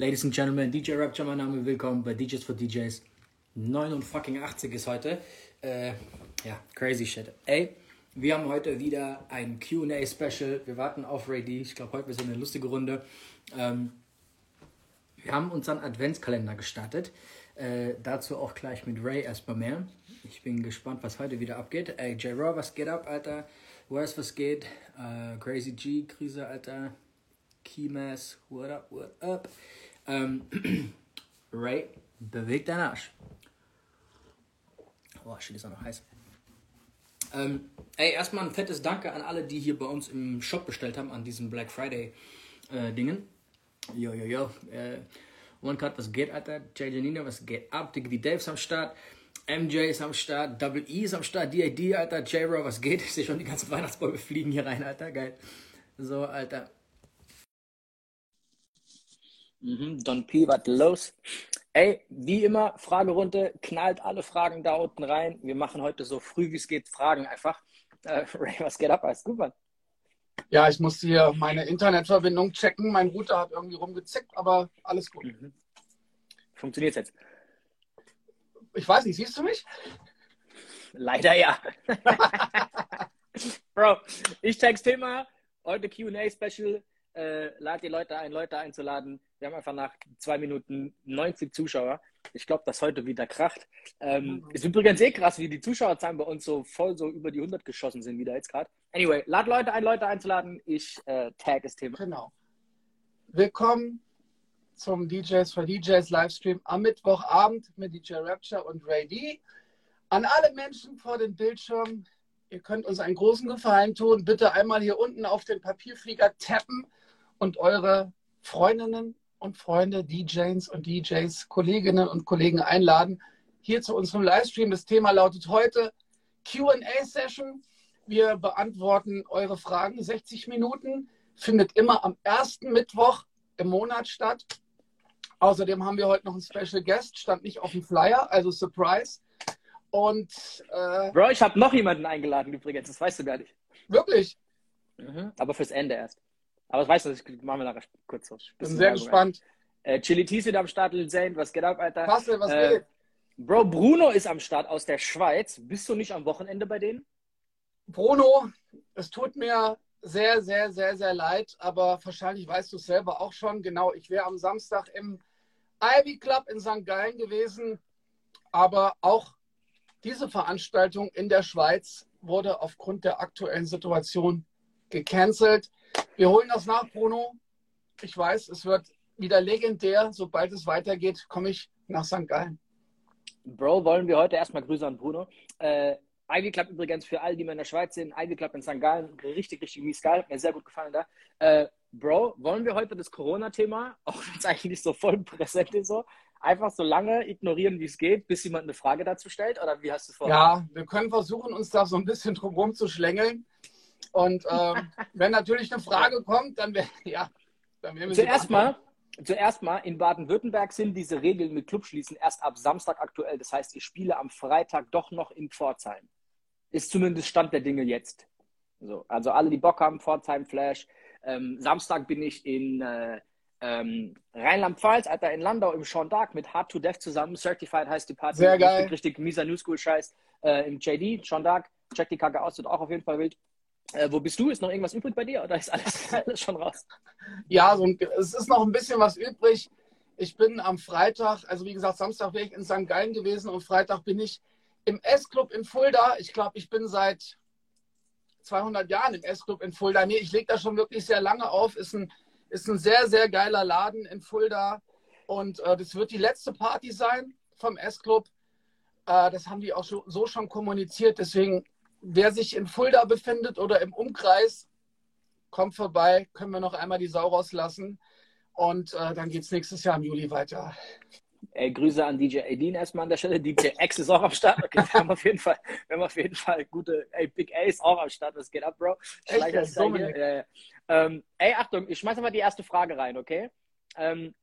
Ladies and Gentlemen, DJ Rapture, mein Name, willkommen bei DJs for DJs. 89 ist heute. Äh, ja, crazy shit. Ey, wir haben heute wieder ein QA-Special. Wir warten auf Ray D. Ich glaube, heute es eine lustige Runde. Ähm, wir haben unseren Adventskalender gestartet. Äh, dazu auch gleich mit Ray erstmal mehr. Ich bin gespannt, was heute wieder abgeht. Ey, J-Raw, was geht ab, Alter? Where's was geht? Äh, Crazy G, Krise, Alter. Keymass, what up, what up? Ähm, Ray, bewegt deinen Arsch. Oh, shit, ist auch noch heiß. Ähm, ey, erstmal ein fettes Danke an alle, die hier bei uns im Shop bestellt haben, an diesen Black Friday äh. Jo, jo, jo. Äh, One Cut, was geht, Alter? J. Janina, was geht ab? Diggity Dave's am Start. MJ ist am Start. Double E ist am Start. DID, Alter. J-Raw, was geht? Ich sehe schon die ganzen Weihnachtsbäume fliegen hier rein, Alter. Geil. So, Alter. Mhm, Don P, was los? Ey, wie immer, Fragerunde, knallt alle Fragen da unten rein. Wir machen heute so früh wie es geht Fragen einfach. Äh, Ray, was geht ab? Alles gut, Mann? Ja, ich musste hier meine Internetverbindung checken. Mein Router hat irgendwie rumgezickt, aber alles gut. Mhm. Funktioniert jetzt? Ich weiß nicht, siehst du mich? Leider ja. Bro, ich texte immer, heute QA-Special, äh, lad die Leute ein, Leute einzuladen. Wir haben einfach nach zwei Minuten 90 Zuschauer. Ich glaube, dass heute wieder kracht. Ähm, mhm. Ist übrigens eh krass, wie die Zuschauerzahlen bei uns so voll so über die 100 geschossen sind wieder jetzt gerade. Anyway, lad Leute ein, Leute einzuladen. Ich äh, tag das Thema. Genau. Willkommen zum DJs for DJs Livestream am Mittwochabend mit DJ Rapture und Ray D. An alle Menschen vor den Bildschirmen, ihr könnt uns einen großen Gefallen tun. Bitte einmal hier unten auf den Papierflieger tappen und eure Freundinnen und Freunde, DJs und DJs, Kolleginnen und Kollegen einladen, hier zu unserem Livestream. Das Thema lautet heute QA-Session. Wir beantworten eure Fragen. 60 Minuten findet immer am ersten Mittwoch im Monat statt. Außerdem haben wir heute noch einen Special Guest, stand nicht auf dem Flyer, also Surprise. Und äh, Bro, ich habe noch jemanden eingeladen übrigens, das weißt du gar nicht. Wirklich? Mhm. Aber fürs Ende erst. Aber weißt du, das machen wir nachher kurz so. Bin sehr gespannt. Äh, Chili Tees wieder am Start, Lil Zane, was geht ab, Alter? Kassel, was äh, geht? Bro, Bruno ist am Start aus der Schweiz. Bist du nicht am Wochenende bei denen? Bruno, es tut mir sehr, sehr, sehr, sehr leid, aber wahrscheinlich weißt du es selber auch schon. Genau, ich wäre am Samstag im Ivy Club in St. Gallen gewesen, aber auch diese Veranstaltung in der Schweiz wurde aufgrund der aktuellen Situation gecancelt. Wir holen das nach, Bruno. Ich weiß, es wird wieder legendär. Sobald es weitergeht, komme ich nach St. Gallen. Bro, wollen wir heute erstmal Grüße an Bruno. Äh, Ivy Club übrigens für alle, die in der Schweiz sind. Ivy Club in St. Gallen, richtig, richtig mies geil. Mir sehr gut gefallen da. Äh, Bro, wollen wir heute das Corona-Thema, auch wenn es eigentlich so voll präsent ist, so, einfach so lange ignorieren, wie es geht, bis jemand eine Frage dazu stellt? Oder wie hast du es vor? Ja, wir können versuchen, uns da so ein bisschen drum rum zu schlängeln. Und ähm, wenn natürlich eine Frage kommt, dann wäre ja, dann wir Zuerst mal, zuerst mal, in Baden-Württemberg sind diese Regeln mit Clubschließen erst ab Samstag aktuell. Das heißt, ich spiele am Freitag doch noch in Pforzheim. Ist zumindest Stand der Dinge jetzt. So, also alle, die Bock haben, Pforzheim, Flash. Ähm, Samstag bin ich in äh, ähm, Rheinland-Pfalz, Alter, in Landau im Sean Dark mit Hard to Death zusammen. Certified heißt die Party. Sehr geil. Richtig, richtig mieser New School-Scheiß. Äh, Im JD, Sean Dark. Check die Kacke aus, wird auch auf jeden Fall wild. Äh, wo bist du? Ist noch irgendwas übrig bei dir oder ist alles, alles schon raus? Ja, so ein, es ist noch ein bisschen was übrig. Ich bin am Freitag, also wie gesagt, Samstag wäre ich in St. Gallen gewesen und Freitag bin ich im S-Club in Fulda. Ich glaube, ich bin seit 200 Jahren im S-Club in Fulda. Nee, ich lege da schon wirklich sehr lange auf. Ist ein, ist ein sehr, sehr geiler Laden in Fulda. Und äh, das wird die letzte Party sein vom S-Club. Äh, das haben die auch so, so schon kommuniziert. Deswegen wer sich in Fulda befindet oder im Umkreis, kommt vorbei, können wir noch einmal die Sau rauslassen. Und äh, dann geht es nächstes Jahr im Juli weiter. Ey, Grüße an DJ Edin erstmal an der Stelle. DJ X ist auch am Start. Okay, wir haben auf jeden Fall, wir haben auf jeden Fall gute. Ey, Big A ist auch am Start. Was geht ab, Bro? Echt, das so äh, ähm, ey, Achtung, ich schmeiß mal die erste Frage rein, okay? Ähm,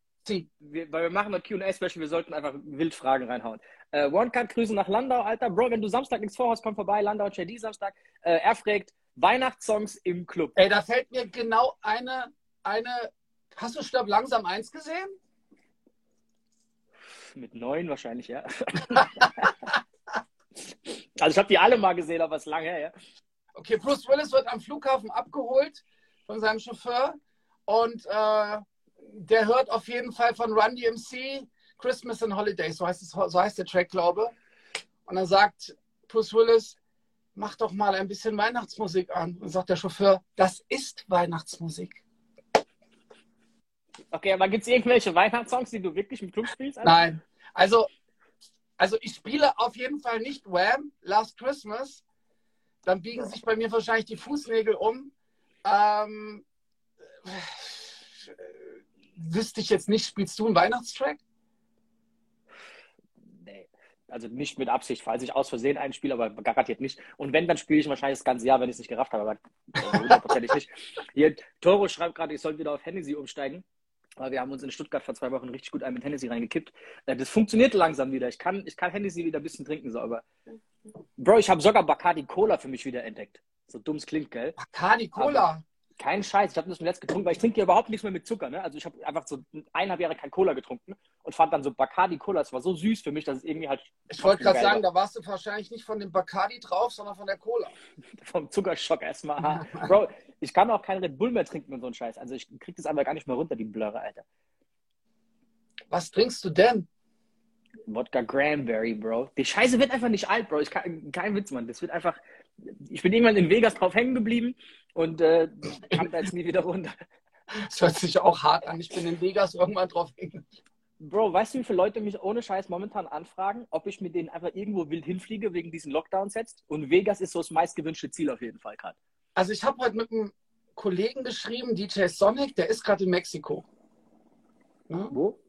wir, weil wir machen ein QA-Special, wir sollten einfach wild Fragen reinhauen. Äh, One-Cut, Grüße nach Landau, Alter. Bro, wenn du Samstag ins Vorhaus komm vorbei, Landau, JD Samstag. Äh, er fragt, Weihnachtssongs im Club. Ey, da fällt mir genau eine, eine. Hast du Stirb langsam eins gesehen? Mit neun wahrscheinlich, ja. also ich habe die alle mal gesehen, aber es ist lange her, ja. Okay, Bruce Willis wird am Flughafen abgeholt von seinem Chauffeur und äh, der hört auf jeden Fall von Run DMC Christmas and Holidays, so heißt, es, so heißt der Track, glaube Und dann sagt Bruce Willis, mach doch mal ein bisschen Weihnachtsmusik an. Und sagt der Chauffeur, das ist Weihnachtsmusik. Okay, aber gibt es irgendwelche Weihnachtssongs, die du wirklich im Club spielst? Alter? Nein. Also, also ich spiele auf jeden Fall nicht Wham, Last Christmas. Dann biegen sich bei mir wahrscheinlich die Fußnägel um. Ähm, äh, wüsste ich jetzt nicht, spielst du einen Weihnachtstrack? Also nicht mit Absicht, falls ich aus Versehen einspiele, aber garantiert nicht. Und wenn, dann spiele ich wahrscheinlich das ganze Jahr, wenn ich es nicht gerafft habe, aber hundertprozentig nicht. Hier, Toro schreibt gerade, ich soll wieder auf Hennessy umsteigen. Aber wir haben uns in Stuttgart vor zwei Wochen richtig gut ein mit Hennessy reingekippt. Äh, das funktioniert langsam wieder. Ich kann, ich kann Hennessy wieder ein bisschen trinken, so, aber. Bro, ich habe sogar Bacardi Cola für mich wieder entdeckt. So dumm es klingt, gell? Bacardi Cola? Kein Scheiß. Ich habe das zuletzt getrunken, weil ich trinke hier überhaupt nichts mehr mit Zucker. Ne? Also ich habe einfach so eineinhalb Jahre kein Cola getrunken und fand dann so Bacardi Cola. Es war so süß für mich, dass es irgendwie halt. Ich wollte gerade sagen, da warst du wahrscheinlich nicht von dem Bacardi drauf, sondern von der Cola. Vom Zuckerschock erstmal. Bro, ich kann auch keinen Red Bull mehr trinken und so ein Scheiß. Also ich krieg das einfach gar nicht mehr runter, die Blöre, Alter. Was trinkst du denn? Wodka Cranberry, Bro. Die Scheiße wird einfach nicht alt, Bro. Ich kann, kein Witz, Mann. Das wird einfach. Ich bin irgendwann in Vegas drauf hängen geblieben und äh, kam da jetzt nie wieder runter. Das hört sich auch hart an. Ich bin in Vegas irgendwann drauf hängen. Bro, weißt du, wie viele Leute mich ohne Scheiß momentan anfragen, ob ich mit denen einfach irgendwo wild hinfliege wegen diesen Lockdowns jetzt? Und Vegas ist so das meistgewünschte Ziel auf jeden Fall gerade. Also ich habe heute mit einem Kollegen geschrieben, DJ Sonic, der ist gerade in Mexiko. Ja? Wo?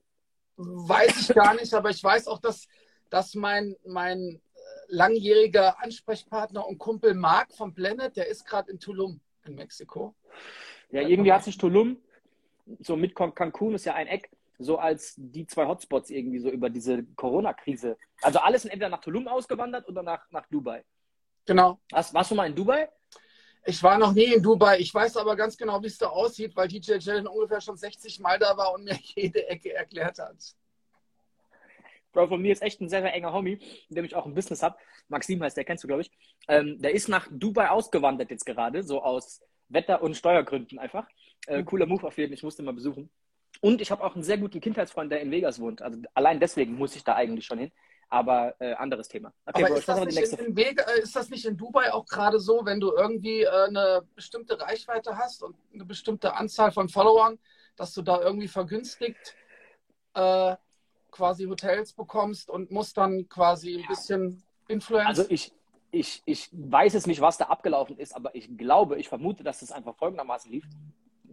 Weiß ich gar nicht, aber ich weiß auch, dass, dass mein, mein langjähriger Ansprechpartner und Kumpel Marc von Planet, der ist gerade in Tulum in Mexiko. Ja, irgendwie hat sich Tulum, so mit Cancun ist ja ein Eck, so als die zwei Hotspots irgendwie so über diese Corona-Krise. Also alles sind entweder nach Tulum ausgewandert oder nach, nach Dubai. Genau. Hast, warst du mal in Dubai? Ich war noch nie in Dubai. Ich weiß aber ganz genau, wie es da aussieht, weil DJ Jalen ungefähr schon 60 Mal da war und mir jede Ecke erklärt hat. Bro, von mir ist echt ein sehr, sehr enger Homie, mit dem ich auch ein Business habe. Maxim heißt der, kennst du, glaube ich. Ähm, der ist nach Dubai ausgewandert jetzt gerade, so aus Wetter- und Steuergründen einfach. Äh, cooler Move auf jeden Fall, ich musste mal besuchen. Und ich habe auch einen sehr guten Kindheitsfreund, der in Vegas wohnt. Also allein deswegen muss ich da eigentlich schon hin. Aber äh, anderes Thema. Okay, aber Bro, ist, das nicht in, in Vega, äh, ist das nicht in Dubai auch gerade so, wenn du irgendwie äh, eine bestimmte Reichweite hast und eine bestimmte Anzahl von Followern, dass du da irgendwie vergünstigt äh, quasi Hotels bekommst und musst dann quasi ein bisschen Influencer? Also ich, ich, ich weiß es nicht, was da abgelaufen ist, aber ich glaube, ich vermute, dass es einfach folgendermaßen lief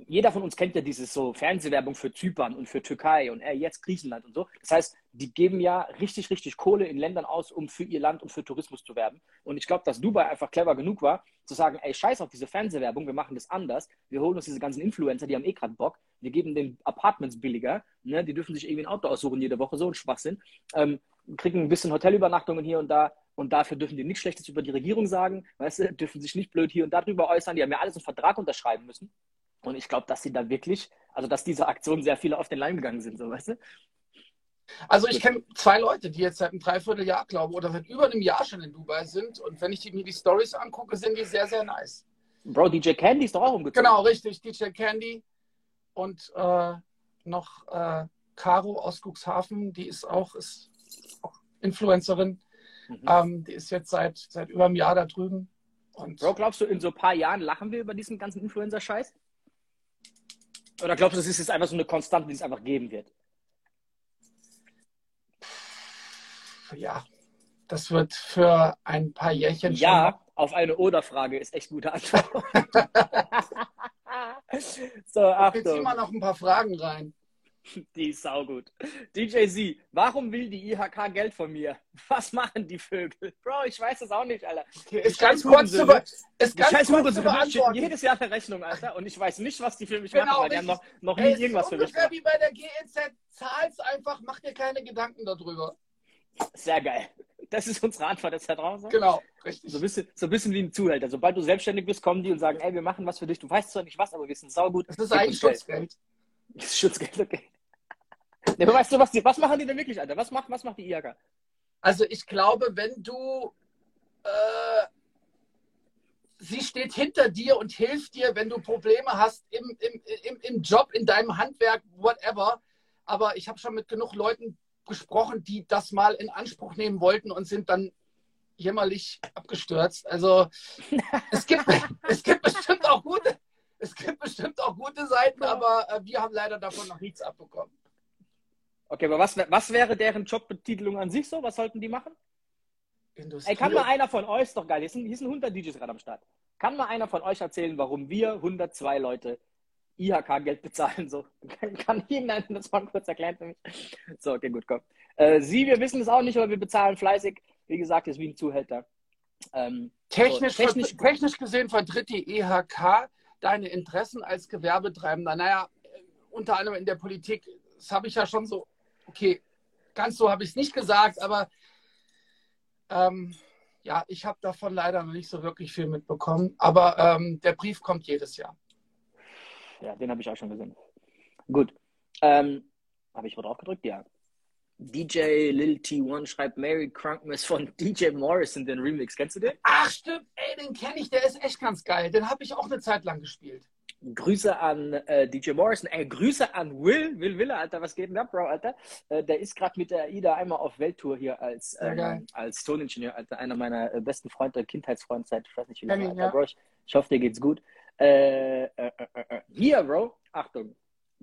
jeder von uns kennt ja dieses so Fernsehwerbung für Zypern und für Türkei und äh, jetzt Griechenland und so. Das heißt, die geben ja richtig, richtig Kohle in Ländern aus, um für ihr Land und für Tourismus zu werben. Und ich glaube, dass Dubai einfach clever genug war, zu sagen, ey, scheiß auf diese Fernsehwerbung, wir machen das anders. Wir holen uns diese ganzen Influencer, die haben eh gerade Bock. Wir geben den Apartments billiger. Ne? Die dürfen sich irgendwie ein Auto aussuchen jede Woche, so ein Schwachsinn. Ähm, kriegen ein bisschen Hotelübernachtungen hier und da. Und dafür dürfen die nichts Schlechtes über die Regierung sagen, weißt du, dürfen sich nicht blöd hier und da drüber äußern. Die haben ja alles einen Vertrag unterschreiben müssen. Und ich glaube, dass sie da wirklich, also dass diese Aktion sehr viele auf den Leim gegangen sind, so weißt du? Also ich kenne zwei Leute, die jetzt seit einem Dreivierteljahr, glaube oder seit über einem Jahr schon in Dubai sind. Und wenn ich mir die Stories angucke, sind die sehr, sehr nice. Bro, DJ Candy ist doch auch umgezogen. Genau, richtig. DJ Candy und äh, noch äh, Caro aus Cuxhaven, die ist auch, ist auch Influencerin. Mhm. Ähm, die ist jetzt seit, seit über einem Jahr da drüben. Und Bro, glaubst du, in so ein paar Jahren lachen wir über diesen ganzen Influencer-Scheiß? Oder glaubst du, das ist jetzt einfach so eine Konstante, die es einfach geben wird? Ja, das wird für ein paar Jährchen Ja, schon auf eine Oder-Frage ist echt gute Antwort. so, Achtung. Jetzt ziehen wir noch ein paar Fragen rein. Die ist saugut. DJ Z, warum will die IHK Geld von mir? Was machen die Vögel? Bro, ich weiß das auch nicht, Alter. Okay, ist ganz kurz zu, ist ganz kurz zu beantworten. jedes Jahr eine Rechnung, Alter. Und ich weiß nicht, was die für mich genau, machen, weil die haben noch, noch nie irgendwas für mich gemacht. wie bei der GEZ. Zahl's einfach, mach dir keine Gedanken darüber. Sehr geil. Das ist unsere Antwort jetzt da draußen. Genau, richtig. So ein, bisschen, so ein bisschen wie ein Zuhälter. Sobald du selbstständig bist, kommen die und sagen, ey, wir machen was für dich. Du weißt zwar nicht was, aber wir sind saugut. Das ist eigentlich Schutzgeld. Das ist Schutzgeld, okay. Nee, weißt du, was, die, was machen die denn wirklich, Alter? Was macht, was macht die IHK? Also ich glaube, wenn du äh, sie steht hinter dir und hilft dir, wenn du Probleme hast im, im, im, im Job, in deinem Handwerk, whatever. Aber ich habe schon mit genug Leuten gesprochen, die das mal in Anspruch nehmen wollten und sind dann jämmerlich abgestürzt. Also es gibt, es gibt bestimmt auch gute, es gibt bestimmt auch gute Seiten, aber äh, wir haben leider davon noch nichts abbekommen. Okay, aber was, was wäre deren Jobbetitelung an sich so? Was sollten die machen? Industrie Ey, kann mal einer von euch, doch geil, hier sind, hier sind 100 DJs gerade am Start. Kann mal einer von euch erzählen, warum wir 102 Leute IHK-Geld bezahlen? So, kann irgendeiner das mal kurz erklären für mich? So, okay, gut, komm. Äh, Sie, wir wissen es auch nicht, aber wir bezahlen fleißig. Wie gesagt, ist wie ein Zuhälter. Ähm, technisch, so, technisch, technisch gesehen vertritt die IHK deine Interessen als Gewerbetreibender. Naja, unter anderem in der Politik, das habe ich ja schon so, okay, ganz so habe ich es nicht gesagt, aber ähm, ja, ich habe davon leider noch nicht so wirklich viel mitbekommen. Aber ähm, der Brief kommt jedes Jahr. Ja, den habe ich auch schon gesehen. Gut. Ähm, habe ich wo drauf gedrückt? Ja. DJ Lil T1 schreibt Mary Crunkmas von DJ Morrison, den Remix. Kennst du den? Ach, stimmt. Ey, den kenne ich. Der ist echt ganz geil. Den habe ich auch eine Zeit lang gespielt. Grüße an äh, DJ Morrison. Ey, Grüße an Will. Will Wille, Alter. Was geht denn ab, Bro, Alter? Äh, der ist gerade mit der Ida einmal auf Welttour hier als, ähm, als Toningenieur, Alter. Einer meiner äh, besten Freunde, Kindheitsfreund seit, ich weiß nicht wie lange, Alter, ja. Bro. Ich, ich, hoffe, dir geht's gut. Äh, äh, äh, hier, Bro. Achtung.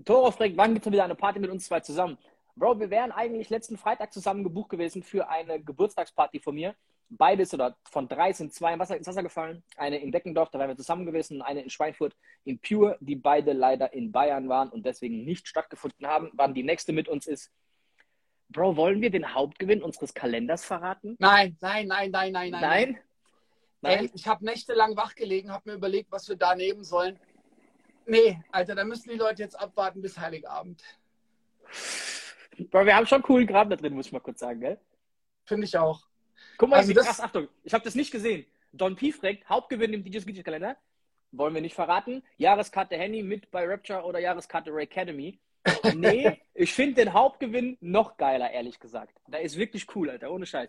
Toro fragt, wann gibt es wieder eine Party mit uns zwei zusammen? Bro, wir wären eigentlich letzten Freitag zusammen gebucht gewesen für eine Geburtstagsparty von mir. Beides oder von drei sind zwei Wasser, ins Wasser gefallen. Eine in Deckendorf, da wären wir zusammen gewesen, und eine in Schweinfurt in Pure, die beide leider in Bayern waren und deswegen nicht stattgefunden haben. Wann die nächste mit uns ist. Bro, wollen wir den Hauptgewinn unseres Kalenders verraten? Nein, nein, nein, nein, nein, nein. Nein? nein? Ey, ich habe nächtelang wach gelegen, habe mir überlegt, was wir da nehmen sollen. Nee, Alter, da müssen die Leute jetzt abwarten bis Heiligabend. Bro, wir haben schon coolen Kram da drin, muss ich mal kurz sagen, gell? Finde ich auch. Guck mal, also das... krass, Achtung, ich habe das nicht gesehen. Don P fragt, Hauptgewinn im DJs Kalender. Wollen wir nicht verraten. Jahreskarte Henny mit bei Rapture oder Jahreskarte Ray Academy. Nee, ich finde den Hauptgewinn noch geiler, ehrlich gesagt. Da ist wirklich cool, Alter, ohne Scheiß.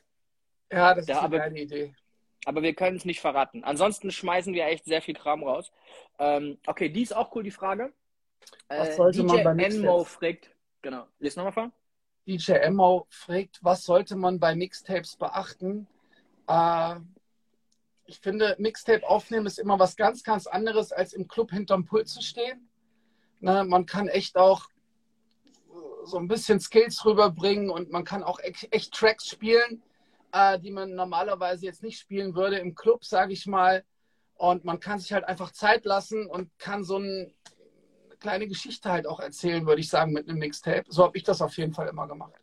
Ja, das ist eine geile Idee. Aber wir können es nicht verraten. Ansonsten schmeißen wir echt sehr viel Kram raus. Ähm, okay, die ist auch cool, die Frage. Was äh, sollte DJ man bei Enmo fragt, genau, lies nochmal vor. DJ Emmo fragt, was sollte man bei Mixtapes beachten? Äh, ich finde, Mixtape aufnehmen ist immer was ganz, ganz anderes, als im Club hinterm Pult zu stehen. Ne, man kann echt auch so ein bisschen Skills rüberbringen und man kann auch echt, Tracks spielen, äh, die man normalerweise jetzt nicht spielen würde im Club, sage ich mal. Und man kann sich halt einfach Zeit lassen und kann so ein kleine Geschichte halt auch erzählen, würde ich sagen, mit einem Mixtape. So habe ich das auf jeden Fall immer gemacht.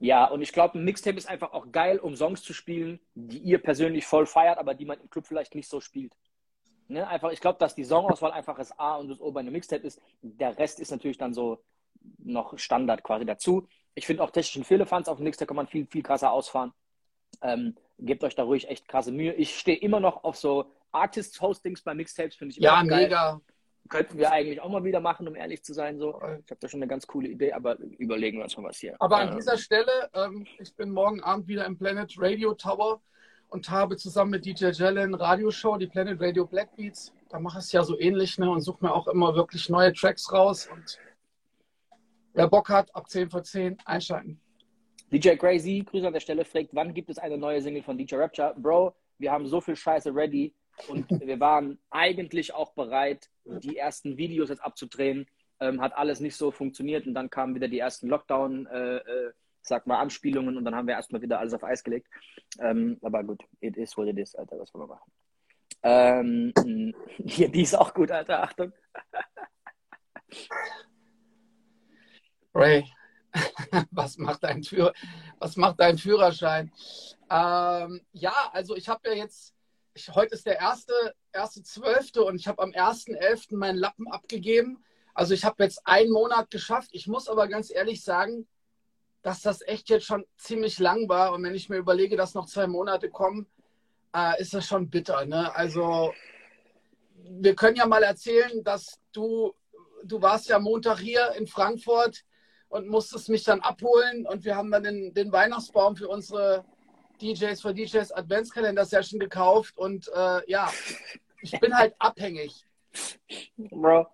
Ja, und ich glaube, ein Mixtape ist einfach auch geil, um Songs zu spielen, die ihr persönlich voll feiert, aber die man im Club vielleicht nicht so spielt. Ne? Einfach, ich glaube, dass die Songauswahl einfach das A und das O bei einem Mixtape ist. Der Rest ist natürlich dann so noch Standard quasi dazu. Ich finde auch technischen Fehlerfans auf dem Mixtape kann man viel, viel krasser ausfahren. Ähm, gebt euch da ruhig echt krasse Mühe. Ich stehe immer noch auf so Artists-Hostings bei Mixtapes, finde ich immer Ja, mega. Könnten wir eigentlich auch mal wieder machen, um ehrlich zu sein. So. Ich habe da schon eine ganz coole Idee, aber überlegen wir uns mal was hier. Aber an ähm, dieser Stelle, ähm, ich bin morgen Abend wieder im Planet Radio Tower und habe zusammen mit DJ Jellen Radioshow, die Planet Radio Black Beats. Da mache ich es ja so ähnlich ne, und suche mir auch immer wirklich neue Tracks raus. Und wer Bock hat, ab 10 vor 10 einschalten. DJ Crazy, Grüße an der Stelle, fragt, wann gibt es eine neue Single von DJ Rapture? Bro, wir haben so viel Scheiße ready und wir waren eigentlich auch bereit, die ersten Videos jetzt abzudrehen. Ähm, hat alles nicht so funktioniert und dann kamen wieder die ersten Lockdown, äh, äh, sag mal, Anspielungen und dann haben wir erstmal wieder alles auf Eis gelegt. Ähm, aber gut, it is what it is, Alter, was wollen wir machen? Ähm, hier, die ist auch gut, Alter, Achtung. Ray, was macht dein, Führer, was macht dein Führerschein? Ähm, ja, also ich habe ja jetzt ich, heute ist der erste, erste zwölfte und ich habe am 1.11. meinen Lappen abgegeben. Also ich habe jetzt einen Monat geschafft. Ich muss aber ganz ehrlich sagen, dass das echt jetzt schon ziemlich lang war. Und wenn ich mir überlege, dass noch zwei Monate kommen, äh, ist das schon bitter. Ne? Also wir können ja mal erzählen, dass du, du warst ja Montag hier in Frankfurt und musstest mich dann abholen. Und wir haben dann den, den Weihnachtsbaum für unsere DJs für DJs Adventskalender-Session gekauft. Und äh, ja, ich bin halt abhängig. Bro,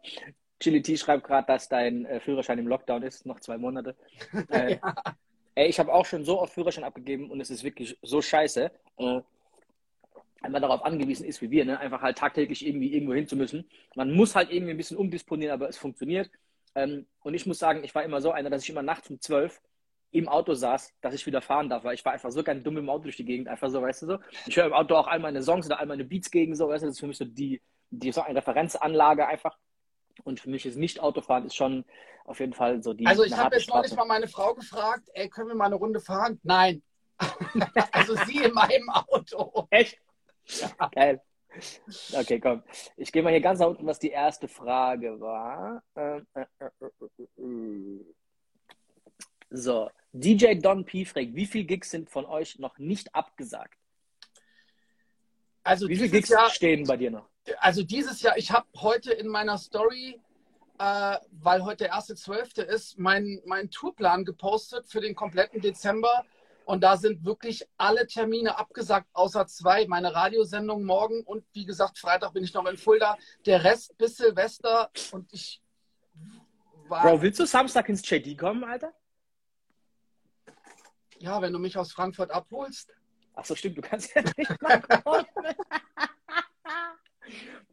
Chili T schreibt gerade, dass dein äh, Führerschein im Lockdown ist, noch zwei Monate. Äh, ja. Ey, ich habe auch schon so oft Führerschein abgegeben und es ist wirklich so scheiße. Äh, wenn man darauf angewiesen ist wie wir, ne? einfach halt tagtäglich irgendwie irgendwo hin zu müssen. Man muss halt irgendwie ein bisschen umdisponieren, aber es funktioniert. Ähm, und ich muss sagen, ich war immer so einer, dass ich immer nachts um zwölf im Auto saß, dass ich wieder fahren darf, weil ich war einfach so ganz dumm im Auto durch die Gegend, einfach so, weißt du so. Ich höre im Auto auch all meine Songs oder all meine Beats gegen so, weißt du, das ist für mich so die, die so eine Referenzanlage einfach. Und für mich ist nicht Autofahren ist schon auf jeden Fall so die. Also ich habe jetzt neulich mal meine Frau gefragt, ey, können wir mal eine Runde fahren? Nein. also sie in meinem Auto. Echt? Ja. Geil. Okay, komm. Ich gehe mal hier ganz nach unten, was die erste Frage war. Äh, äh, äh, so, DJ Don P. fragt, wie viele Gigs sind von euch noch nicht abgesagt? Also wie viele Gigs Jahr, stehen bei dir noch? Also dieses Jahr, ich habe heute in meiner Story, äh, weil heute der erste Zwölfte ist, meinen mein Tourplan gepostet für den kompletten Dezember. Und da sind wirklich alle Termine abgesagt, außer zwei. Meine Radiosendung morgen und wie gesagt, Freitag bin ich noch in Fulda. Der Rest bis Silvester und ich war. Bro, willst du Samstag ins JD kommen, Alter? Ja, wenn du mich aus Frankfurt abholst. Ach so, stimmt, du kannst ja nicht mal kommen.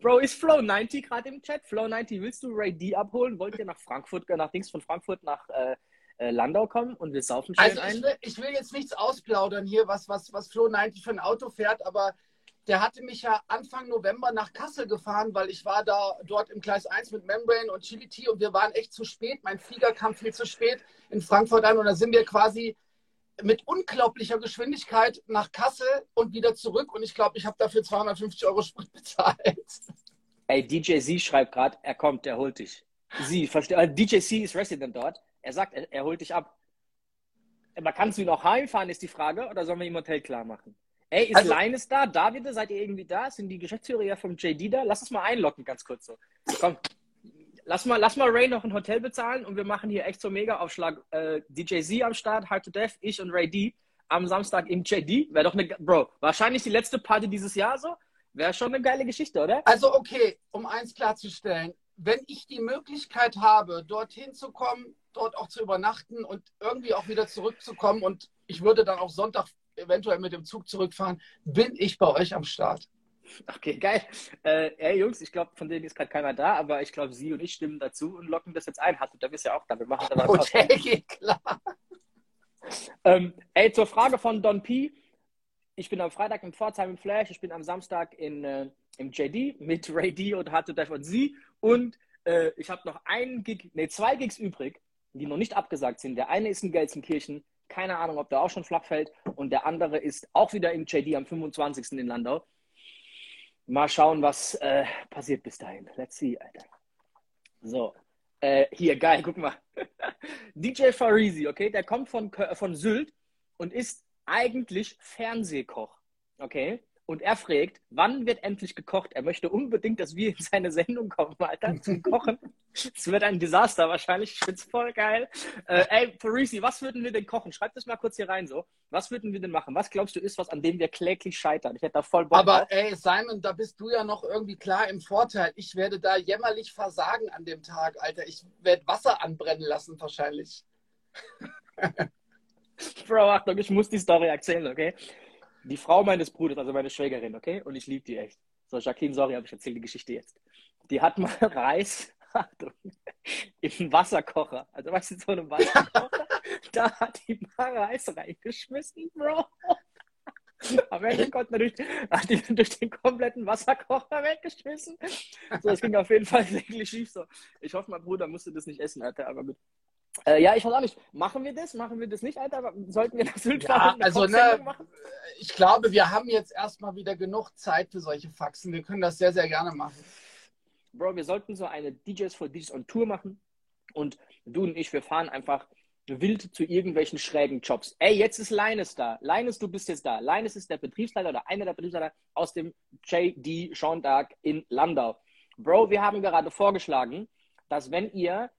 Bro, ist Flow 90 gerade im Chat? Flow 90, willst du Ray D abholen? Wollt ihr nach Frankfurt, nach Dings von Frankfurt nach äh, äh, Landau kommen und wir saufen schön also ich will, ich will, jetzt nichts ausplaudern hier, was, was, was Flo 90 für ein Auto fährt, aber der hatte mich ja Anfang November nach Kassel gefahren, weil ich war da dort im Gleis 1 mit Membrane und Chili T und wir waren echt zu spät. Mein Flieger kam viel zu spät in Frankfurt an und da sind wir quasi mit unglaublicher Geschwindigkeit nach Kassel und wieder zurück und ich glaube, ich habe dafür 250 Euro Sprit bezahlt. Ey, DJ Z schreibt gerade, er kommt, er holt dich. Sie, verstehe, äh, DJ C ist Resident dort. Er sagt, er, er holt dich ab. Aber kannst du ihn auch heimfahren, ist die Frage, oder sollen wir ihm Hotel klar machen? Ey, ist also, Linus da? David, seid ihr irgendwie da? Sind die Geschäftsführer ja vom JD da? Lass uns mal einlocken, ganz kurz so. Komm, lass mal, lass mal Ray noch ein Hotel bezahlen und wir machen hier echt so mega Aufschlag. Äh, DJ Z am Start, Hard to Death, ich und Ray D am Samstag im JD. Wäre doch eine, Bro, wahrscheinlich die letzte Party dieses Jahr so. Wäre schon eine geile Geschichte, oder? Also, okay, um eins klarzustellen. Wenn ich die Möglichkeit habe, dorthin zu kommen, dort auch zu übernachten und irgendwie auch wieder zurückzukommen und ich würde dann auch Sonntag eventuell mit dem Zug zurückfahren, bin ich bei euch am Start. Okay, geil. Äh, ey, Jungs, ich glaube, von denen ist gerade keiner da, aber ich glaube, Sie und ich stimmen dazu und locken das jetzt ein. Hast du, da bist ja auch da. Wir machen da was. Okay, klar. Ähm, ey, zur Frage von Don P. Ich bin am Freitag im Pforzheim im Flash, ich bin am Samstag in, äh, im JD mit Ray D und Death und Sie und äh, ich habe noch einen Gig, nee, zwei Gigs übrig die noch nicht abgesagt sind. Der eine ist in Gelsenkirchen, keine Ahnung, ob der auch schon flach fällt. Und der andere ist auch wieder im JD am 25. in Landau. Mal schauen, was äh, passiert bis dahin. Let's see, Alter. So, äh, hier, geil, guck mal. DJ Farisi, okay, der kommt von, von Sylt und ist eigentlich Fernsehkoch, okay? Und er fragt, wann wird endlich gekocht? Er möchte unbedingt, dass wir in seine Sendung kommen, Alter, zum Kochen. Es wird ein Desaster wahrscheinlich. Ich find's voll geil. Äh, ey, Parisi, was würden wir denn kochen? Schreib das mal kurz hier rein so. Was würden wir denn machen? Was glaubst du ist was, an dem wir kläglich scheitern? Ich hätte da voll Bock Aber ey, Simon, da bist du ja noch irgendwie klar im Vorteil. Ich werde da jämmerlich versagen an dem Tag, Alter. Ich werde Wasser anbrennen lassen wahrscheinlich. Bro, Achtung, ich muss die Story erzählen, okay? Die Frau meines Bruders, also meine Schwägerin, okay? Und ich liebe die echt. So, Jacqueline, sorry, aber ich erzähle die Geschichte jetzt. Die hat mal Reis Achtung, im Wasserkocher. Also, weißt du, so einem Wasserkocher, da hat die mal Reis reingeschmissen, Bro. Am Ende konnte man durch, hat die durch den kompletten Wasserkocher weggeschmissen. So, es ging auf jeden Fall wirklich schief so. Ich hoffe, mein Bruder musste das nicht essen, Alter, aber mit äh, ja, ich weiß auch nicht. Machen wir das? Machen wir das nicht, Alter? Sollten wir nach Sylt? Ja, also, ne, ich glaube, wir haben jetzt erstmal wieder genug Zeit für solche Faxen. Wir können das sehr, sehr gerne machen. Bro, wir sollten so eine DJs for DJs on Tour machen. Und du und ich, wir fahren einfach wild zu irgendwelchen schrägen Jobs. Ey, jetzt ist Linus da. Linus, du bist jetzt da. Linus ist der Betriebsleiter oder einer der Betriebsleiter aus dem JD Schondag in Landau. Bro, wir haben gerade vorgeschlagen, dass wenn ihr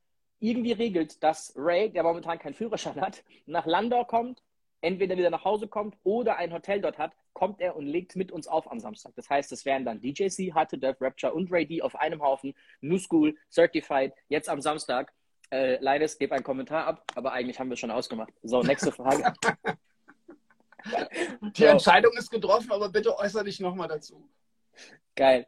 irgendwie regelt, dass Ray, der momentan keinen Führerschein hat, nach Landau kommt, entweder wieder nach Hause kommt oder ein Hotel dort hat, kommt er und legt mit uns auf am Samstag. Das heißt, es wären dann DJC, Harte Dev, Rapture und Ray D auf einem Haufen, New School, Certified, jetzt am Samstag. Äh, Leines, gebe einen Kommentar ab, aber eigentlich haben wir es schon ausgemacht. So, nächste Frage. Die Entscheidung ist getroffen, aber bitte äußere dich nochmal dazu. Geil.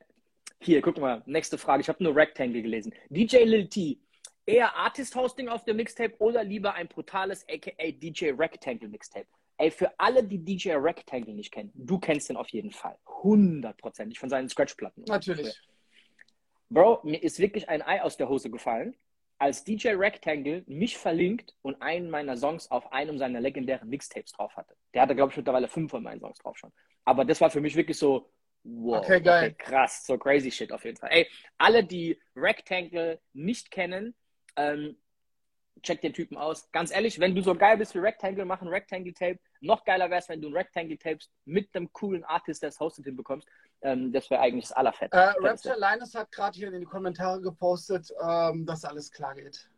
Hier, guck mal, nächste Frage. Ich habe nur Rectangle gelesen. DJ Lil T, eher Artist-Hosting auf dem Mixtape oder lieber ein brutales, aka DJ Rectangle Mixtape? Ey, für alle, die DJ Rectangle nicht kennen, du kennst den auf jeden Fall. Hundertprozentig von seinen Scratch-Platten. Natürlich. Bro, mir ist wirklich ein Ei aus der Hose gefallen, als DJ Rectangle mich verlinkt und einen meiner Songs auf einem seiner legendären Mixtapes drauf hatte. Der hatte, glaube ich, mittlerweile fünf von meinen Songs drauf schon. Aber das war für mich wirklich so, wow, okay, geil. Okay, krass, so crazy shit auf jeden Fall. Ey, alle, die Rectangle nicht kennen, ähm, check den Typen aus. Ganz ehrlich, wenn du so geil bist wie Rectangle, mach ein Rectangle-Tape. Noch geiler wäre es, wenn du ein Rectangle-Tape mit einem coolen Artist, der es hostet, hinbekommst. Ähm, das wäre eigentlich das Allerfett. Äh, Raptor Linus hat gerade hier in die Kommentare gepostet, ähm, dass alles klar geht.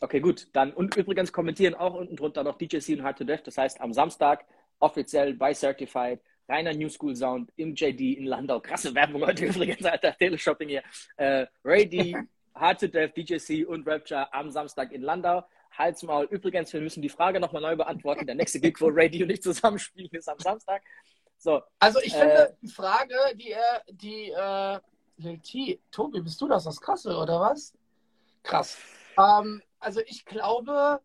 Okay, gut. Dann und übrigens kommentieren auch unten drunter noch DJC und Hard to Death. Das heißt, am Samstag offiziell bei Certified reiner New School Sound im JD in Landau. Krasse Werbung heute übrigens, alter Teleshopping hier. Äh, Ray D, Hard to Death, DJC und Rapture am Samstag in Landau. Halt's Maul. Übrigens, wir müssen die Frage nochmal neu beantworten. Der nächste Gig, wo Ray D und ich zusammenspielen, ist am Samstag. So, also ich finde, die Frage, die er, die, äh, T, Tobi, bist du das aus Kassel oder was? Krass. Ähm, also ich glaube,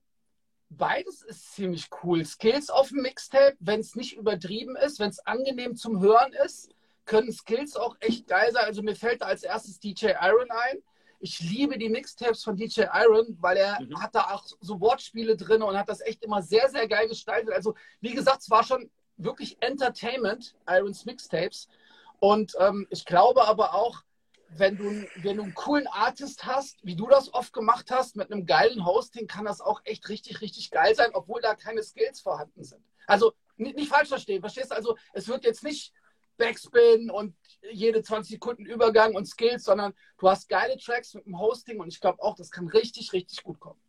beides ist ziemlich cool. Skills auf dem Mixtape, wenn es nicht übertrieben ist, wenn es angenehm zum Hören ist, können Skills auch echt geil sein. Also mir fällt da als erstes DJ Iron ein. Ich liebe die Mixtapes von DJ Iron, weil er mhm. hat da auch so Wortspiele drin und hat das echt immer sehr, sehr geil gestaltet. Also wie gesagt, es war schon wirklich Entertainment, Irons Mixtapes. Und ähm, ich glaube aber auch, wenn du, wenn du einen coolen Artist hast, wie du das oft gemacht hast, mit einem geilen Hosting, kann das auch echt richtig, richtig geil sein, obwohl da keine Skills vorhanden sind. Also nicht, nicht falsch verstehen, verstehst du? Also es wird jetzt nicht Backspin und jede 20 Sekunden Übergang und Skills, sondern du hast geile Tracks mit dem Hosting und ich glaube auch, das kann richtig, richtig gut kommen.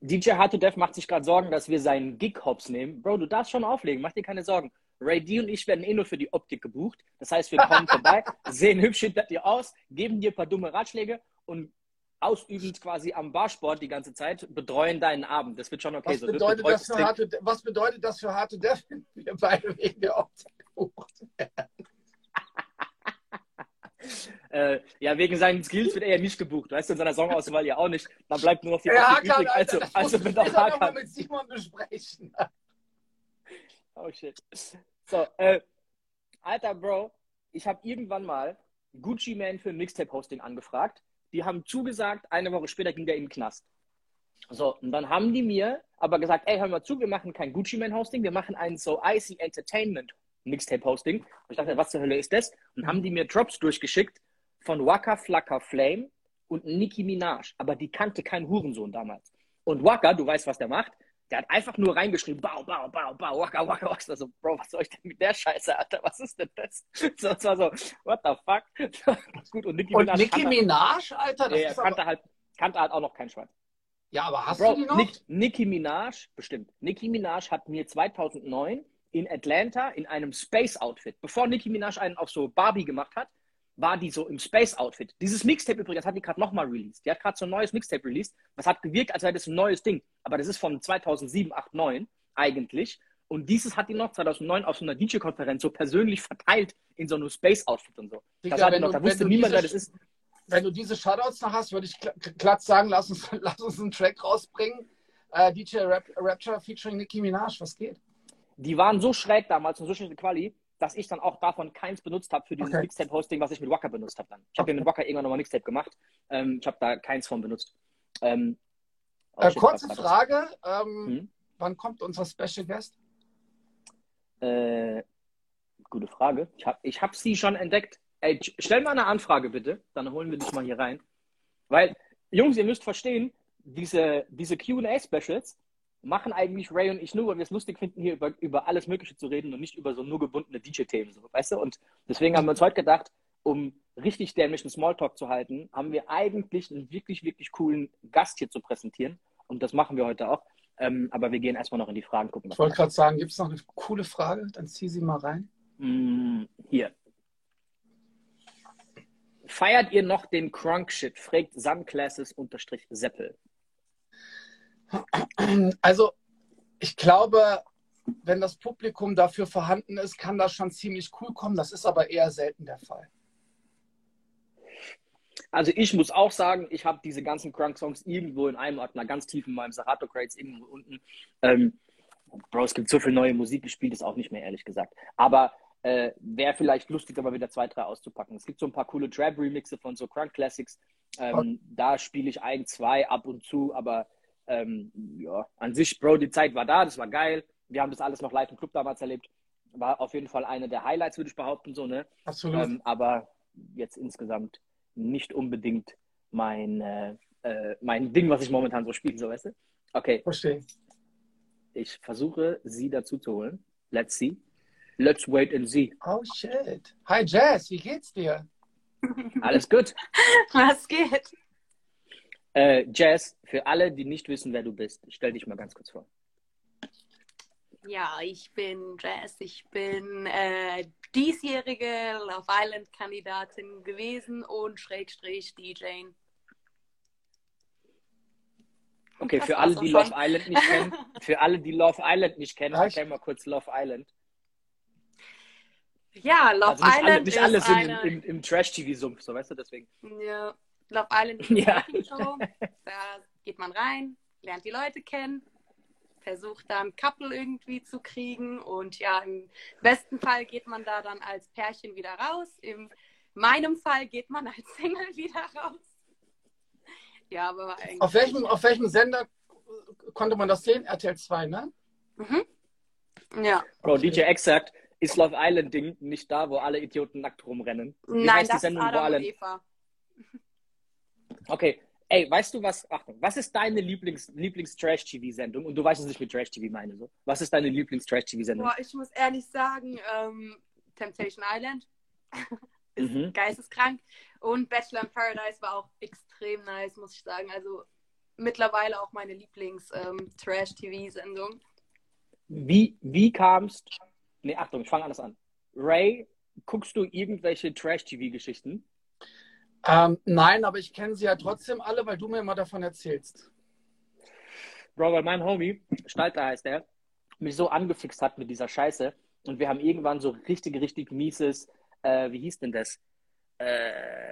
DJ Hard to Death macht sich gerade Sorgen, dass wir seinen Gig-Hops nehmen. Bro, du darfst schon auflegen, mach dir keine Sorgen. Ray D und ich werden eh nur für die Optik gebucht. Das heißt, wir kommen vorbei, sehen hübsch hinter dir aus, geben dir ein paar dumme Ratschläge und ausübend quasi am Barsport die ganze Zeit betreuen deinen Abend. Das wird schon okay. Was, so bedeutet, das für harte, was bedeutet das für harte Death, wenn wir beide wegen der Optik gebucht werden? äh, ja, wegen seinen Skills wird er ja nicht gebucht. Weißt du, in seiner Songauswahl ja auch nicht. Dann bleibt nur noch die ja, Optik übrig. Also, das also wird auch Hakan. mit Simon besprechen. Oh shit. So, äh, alter Bro, ich habe irgendwann mal Gucci Man für ein Mixtape-Hosting angefragt. Die haben zugesagt, eine Woche später ging der in den Knast. So, und dann haben die mir aber gesagt, ey, hör mal zu, wir machen kein Gucci Man Hosting, wir machen ein So Icy Entertainment Mixtape Hosting. Und ich dachte, was zur Hölle ist das? Und haben die mir Drops durchgeschickt von Waka Flocka Flame und Nicki Minaj. Aber die kannte kein Hurensohn damals. Und Waka, du weißt, was der macht, der hat einfach nur reingeschrieben, bau, bau, bau, bau, waka, waka, waka. Also, Bro, was soll ich denn mit der Scheiße, Alter? Was ist denn das? So, es war so, what the fuck? Gut, und Nicki und Minaj. Nicki Minaj, Alter? Das ja, ist kannte, aber... halt, kannte halt auch noch kein Schwein. Ja, aber hast Bro, du die noch? Nick, Nicki Minaj, bestimmt. Nicki Minaj hat mir 2009 in Atlanta in einem Space-Outfit, bevor Nicki Minaj einen auf so Barbie gemacht hat, war die so im Space-Outfit. Dieses Mixtape übrigens hat die gerade nochmal released. Die hat gerade so ein neues Mixtape released. Was hat gewirkt, als wäre das ein neues Ding. Aber das ist von 2007, 8, 9 eigentlich. Und dieses hat die noch 2009 auf so einer DJ-Konferenz so persönlich verteilt in so einem Space-Outfit und so. Digga, das hat noch, da wusste niemand, wer das ist. Wenn du diese Shoutouts noch hast, würde ich glatt sagen, lass uns, lass uns einen Track rausbringen. Uh, DJ Rap, Rapture featuring Nicki Minaj, was geht? Die waren so schräg damals und so schlechte Quali, dass ich dann auch davon keins benutzt habe für dieses okay. Mixtape-Hosting, was ich mit Wacker benutzt habe dann. Ich habe okay. ja mit Wacker irgendwann nochmal Mixtape gemacht. Ähm, ich habe da keins von benutzt. Ähm, oh, äh, kurze Frage. Ähm, hm? Wann kommt unser Special Guest? Äh, gute Frage. Ich habe ich hab sie schon entdeckt. Ey, stell mal eine Anfrage bitte, dann holen wir dich mal hier rein. Weil, Jungs, ihr müsst verstehen, diese, diese QA-Specials, machen eigentlich Ray und ich nur, weil wir es lustig finden, hier über, über alles Mögliche zu reden und nicht über so nur gebundene DJ-Themen, so, weißt du? Und deswegen haben wir uns heute gedacht, um richtig dämlichen Smalltalk zu halten, haben wir eigentlich einen wirklich, wirklich coolen Gast hier zu präsentieren. Und das machen wir heute auch. Ähm, aber wir gehen erstmal noch in die Fragen gucken. Ich wollte gerade sagen, gibt es noch eine coole Frage? Dann zieh sie mal rein. Mm, hier. Feiert ihr noch den Crunk-Shit? fragt Sunclasses-Seppel. Also, ich glaube, wenn das Publikum dafür vorhanden ist, kann das schon ziemlich cool kommen. Das ist aber eher selten der Fall. Also ich muss auch sagen, ich habe diese ganzen Crunk-Songs irgendwo in einem Ordner, ganz tief in meinem Serato Crates irgendwo unten. Ähm, Bro, es gibt so viel neue Musik, ich spiele das auch nicht mehr, ehrlich gesagt. Aber äh, wäre vielleicht lustig, aber wieder zwei, drei auszupacken. Es gibt so ein paar coole Trap-Remixe von so Crunk Classics. Ähm, da spiele ich ein, zwei ab und zu, aber ähm, ja, an sich, Bro, die Zeit war da, das war geil. Wir haben das alles noch live im Club damals erlebt. War auf jeden Fall eine der Highlights, würde ich behaupten, so, ne? Absolut. Ähm, aber jetzt insgesamt nicht unbedingt mein, äh, äh, mein Ding, was ich momentan so spiele, so weißt du? Okay. Verstehe. Ich versuche, sie dazu zu holen. Let's see. Let's wait and see. Oh shit. Hi Jazz, wie geht's dir? Alles gut. Was geht? Äh, Jazz, für alle, die nicht wissen, wer du bist, stell dich mal ganz kurz vor. Ja, ich bin Jazz. Ich bin äh, diesjährige Love Island Kandidatin gewesen und Schrägstrich DJ. Okay, für alle, die Love Island nicht kennen, für alle, die Love Island nicht kennen, erklär mal kurz Love Island. Ja, Love also nicht Island. Alle, nicht alle sind eine... im, im, im Trash-TV-Sumpf, so weißt du, deswegen. Ja, Love Island ist ja. Show. Da geht man rein, lernt die Leute kennen, versucht dann Couple irgendwie zu kriegen und ja, im besten Fall geht man da dann als Pärchen wieder raus. In meinem Fall geht man als Single wieder raus. Ja, aber eigentlich. Auf welchem, auf welchem Sender konnte man das sehen? RTL 2, ne? Mhm. Ja. Bro, DJ Exact ist Love Island Ding nicht da, wo alle Idioten nackt rumrennen? Wie Nein, das Sendung, ist Adam wo alle... und Eva. Okay, Ey, weißt du was? Achtung, was ist deine Lieblings, Lieblings-Trash-TV-Sendung? Und du weißt, was ich mit Trash-TV meine. So. Was ist deine Lieblings-Trash-TV-Sendung? Boah, ich muss ehrlich sagen, ähm, Temptation Island ist mhm. geisteskrank. Und Bachelor in Paradise war auch extrem nice, muss ich sagen. Also mittlerweile auch meine Lieblings-Trash-TV-Sendung. Ähm, wie, wie kamst. Nee, Achtung, ich fange anders an. Ray, guckst du irgendwelche Trash-TV-Geschichten? Ähm, nein, aber ich kenne sie ja trotzdem alle, weil du mir immer davon erzählst. Bro, weil mein Homie, Stalter heißt er, mich so angefixt hat mit dieser Scheiße und wir haben irgendwann so richtig, richtig mieses, äh, wie hieß denn das? Äh,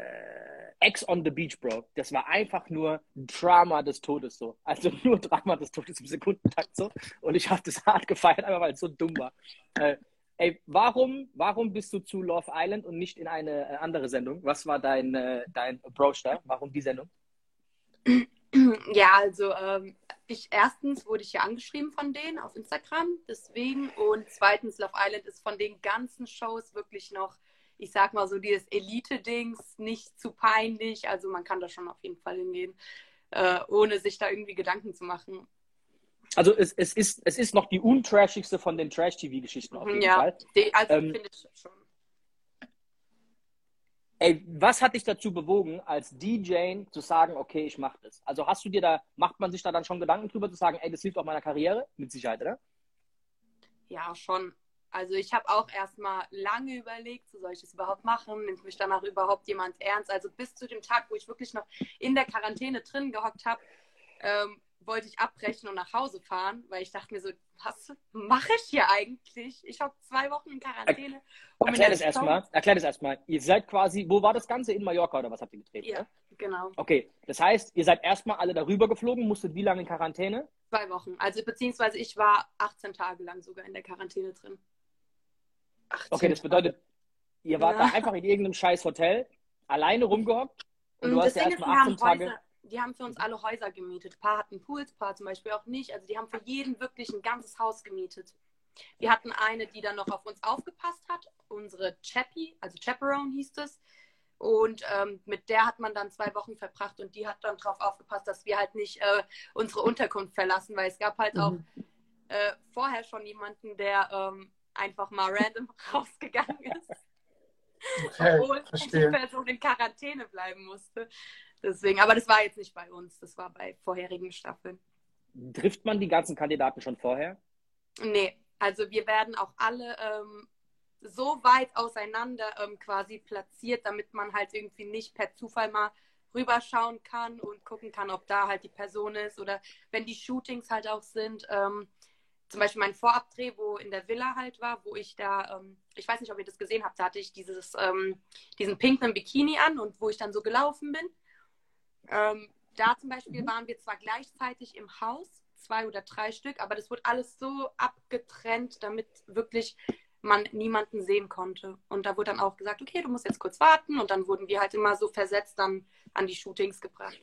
Ex on the Beach, Bro. Das war einfach nur Drama des Todes so. Also nur Drama des Todes im Sekundentakt so. Und ich habe das hart gefeiert, einfach weil es so dumm war. Äh, Ey, warum, warum bist du zu Love Island und nicht in eine äh, andere Sendung? Was war dein, äh, dein Approach da? Warum die Sendung? Ja, also ähm, ich erstens wurde ich ja angeschrieben von denen auf Instagram, deswegen und zweitens Love Island ist von den ganzen Shows wirklich noch, ich sag mal so dieses Elite-Dings, nicht zu peinlich, also man kann da schon auf jeden Fall hingehen, äh, ohne sich da irgendwie Gedanken zu machen. Also es, es, ist, es ist noch die untrashigste von den Trash-TV-Geschichten auf jeden ja, Fall. Die, also ähm, finde ich schon. Ey, was hat dich dazu bewogen, als DJ zu sagen, okay, ich mache das? Also hast du dir da, macht man sich da dann schon Gedanken drüber zu sagen, ey, das hilft auch meiner Karriere? Mit Sicherheit, oder? Ja, schon. Also ich habe auch erstmal lange überlegt, so soll ich das überhaupt machen? Nimmt mich danach überhaupt jemand ernst? Also bis zu dem Tag, wo ich wirklich noch in der Quarantäne drin gehockt habe, ähm, wollte ich abbrechen und nach Hause fahren, weil ich dachte mir so, was mache ich hier eigentlich? Ich habe zwei Wochen in Quarantäne. Um erklär das erstmal. Erklär das erstmal. Ihr seid quasi, wo war das Ganze? In Mallorca oder was habt ihr gedreht? Ja, genau. Okay, das heißt, ihr seid erstmal alle darüber geflogen, musstet wie lange in Quarantäne? Zwei Wochen. Also beziehungsweise ich war 18 Tage lang sogar in der Quarantäne drin. Okay, das bedeutet, ihr wart ja. da einfach in irgendeinem scheiß Hotel, alleine rumgehockt und du das hast ja erstmal 18 Tage. Häuser die haben für uns alle Häuser gemietet. Ein paar hatten Pools, ein paar zum Beispiel auch nicht. Also die haben für jeden wirklich ein ganzes Haus gemietet. Wir hatten eine, die dann noch auf uns aufgepasst hat, unsere Chappie, also Chaperone hieß es. Und ähm, mit der hat man dann zwei Wochen verbracht und die hat dann darauf aufgepasst, dass wir halt nicht äh, unsere Unterkunft verlassen, weil es gab halt auch mhm. äh, vorher schon jemanden, der ähm, einfach mal random rausgegangen ist. Okay, obwohl verstehe. die Person in Quarantäne bleiben musste. Deswegen, aber das war jetzt nicht bei uns, das war bei vorherigen Staffeln. Trifft man die ganzen Kandidaten schon vorher? Nee, also wir werden auch alle ähm, so weit auseinander ähm, quasi platziert, damit man halt irgendwie nicht per Zufall mal rüberschauen kann und gucken kann, ob da halt die Person ist oder wenn die Shootings halt auch sind. Ähm, zum Beispiel mein Vorabdreh, wo in der Villa halt war, wo ich da, ähm, ich weiß nicht, ob ihr das gesehen habt, da hatte ich dieses, ähm, diesen pinken Bikini an und wo ich dann so gelaufen bin. Ähm, da zum Beispiel waren wir zwar gleichzeitig im Haus, zwei oder drei Stück, aber das wurde alles so abgetrennt, damit wirklich man niemanden sehen konnte. Und da wurde dann auch gesagt, okay, du musst jetzt kurz warten. Und dann wurden wir halt immer so versetzt dann an die Shootings gebracht.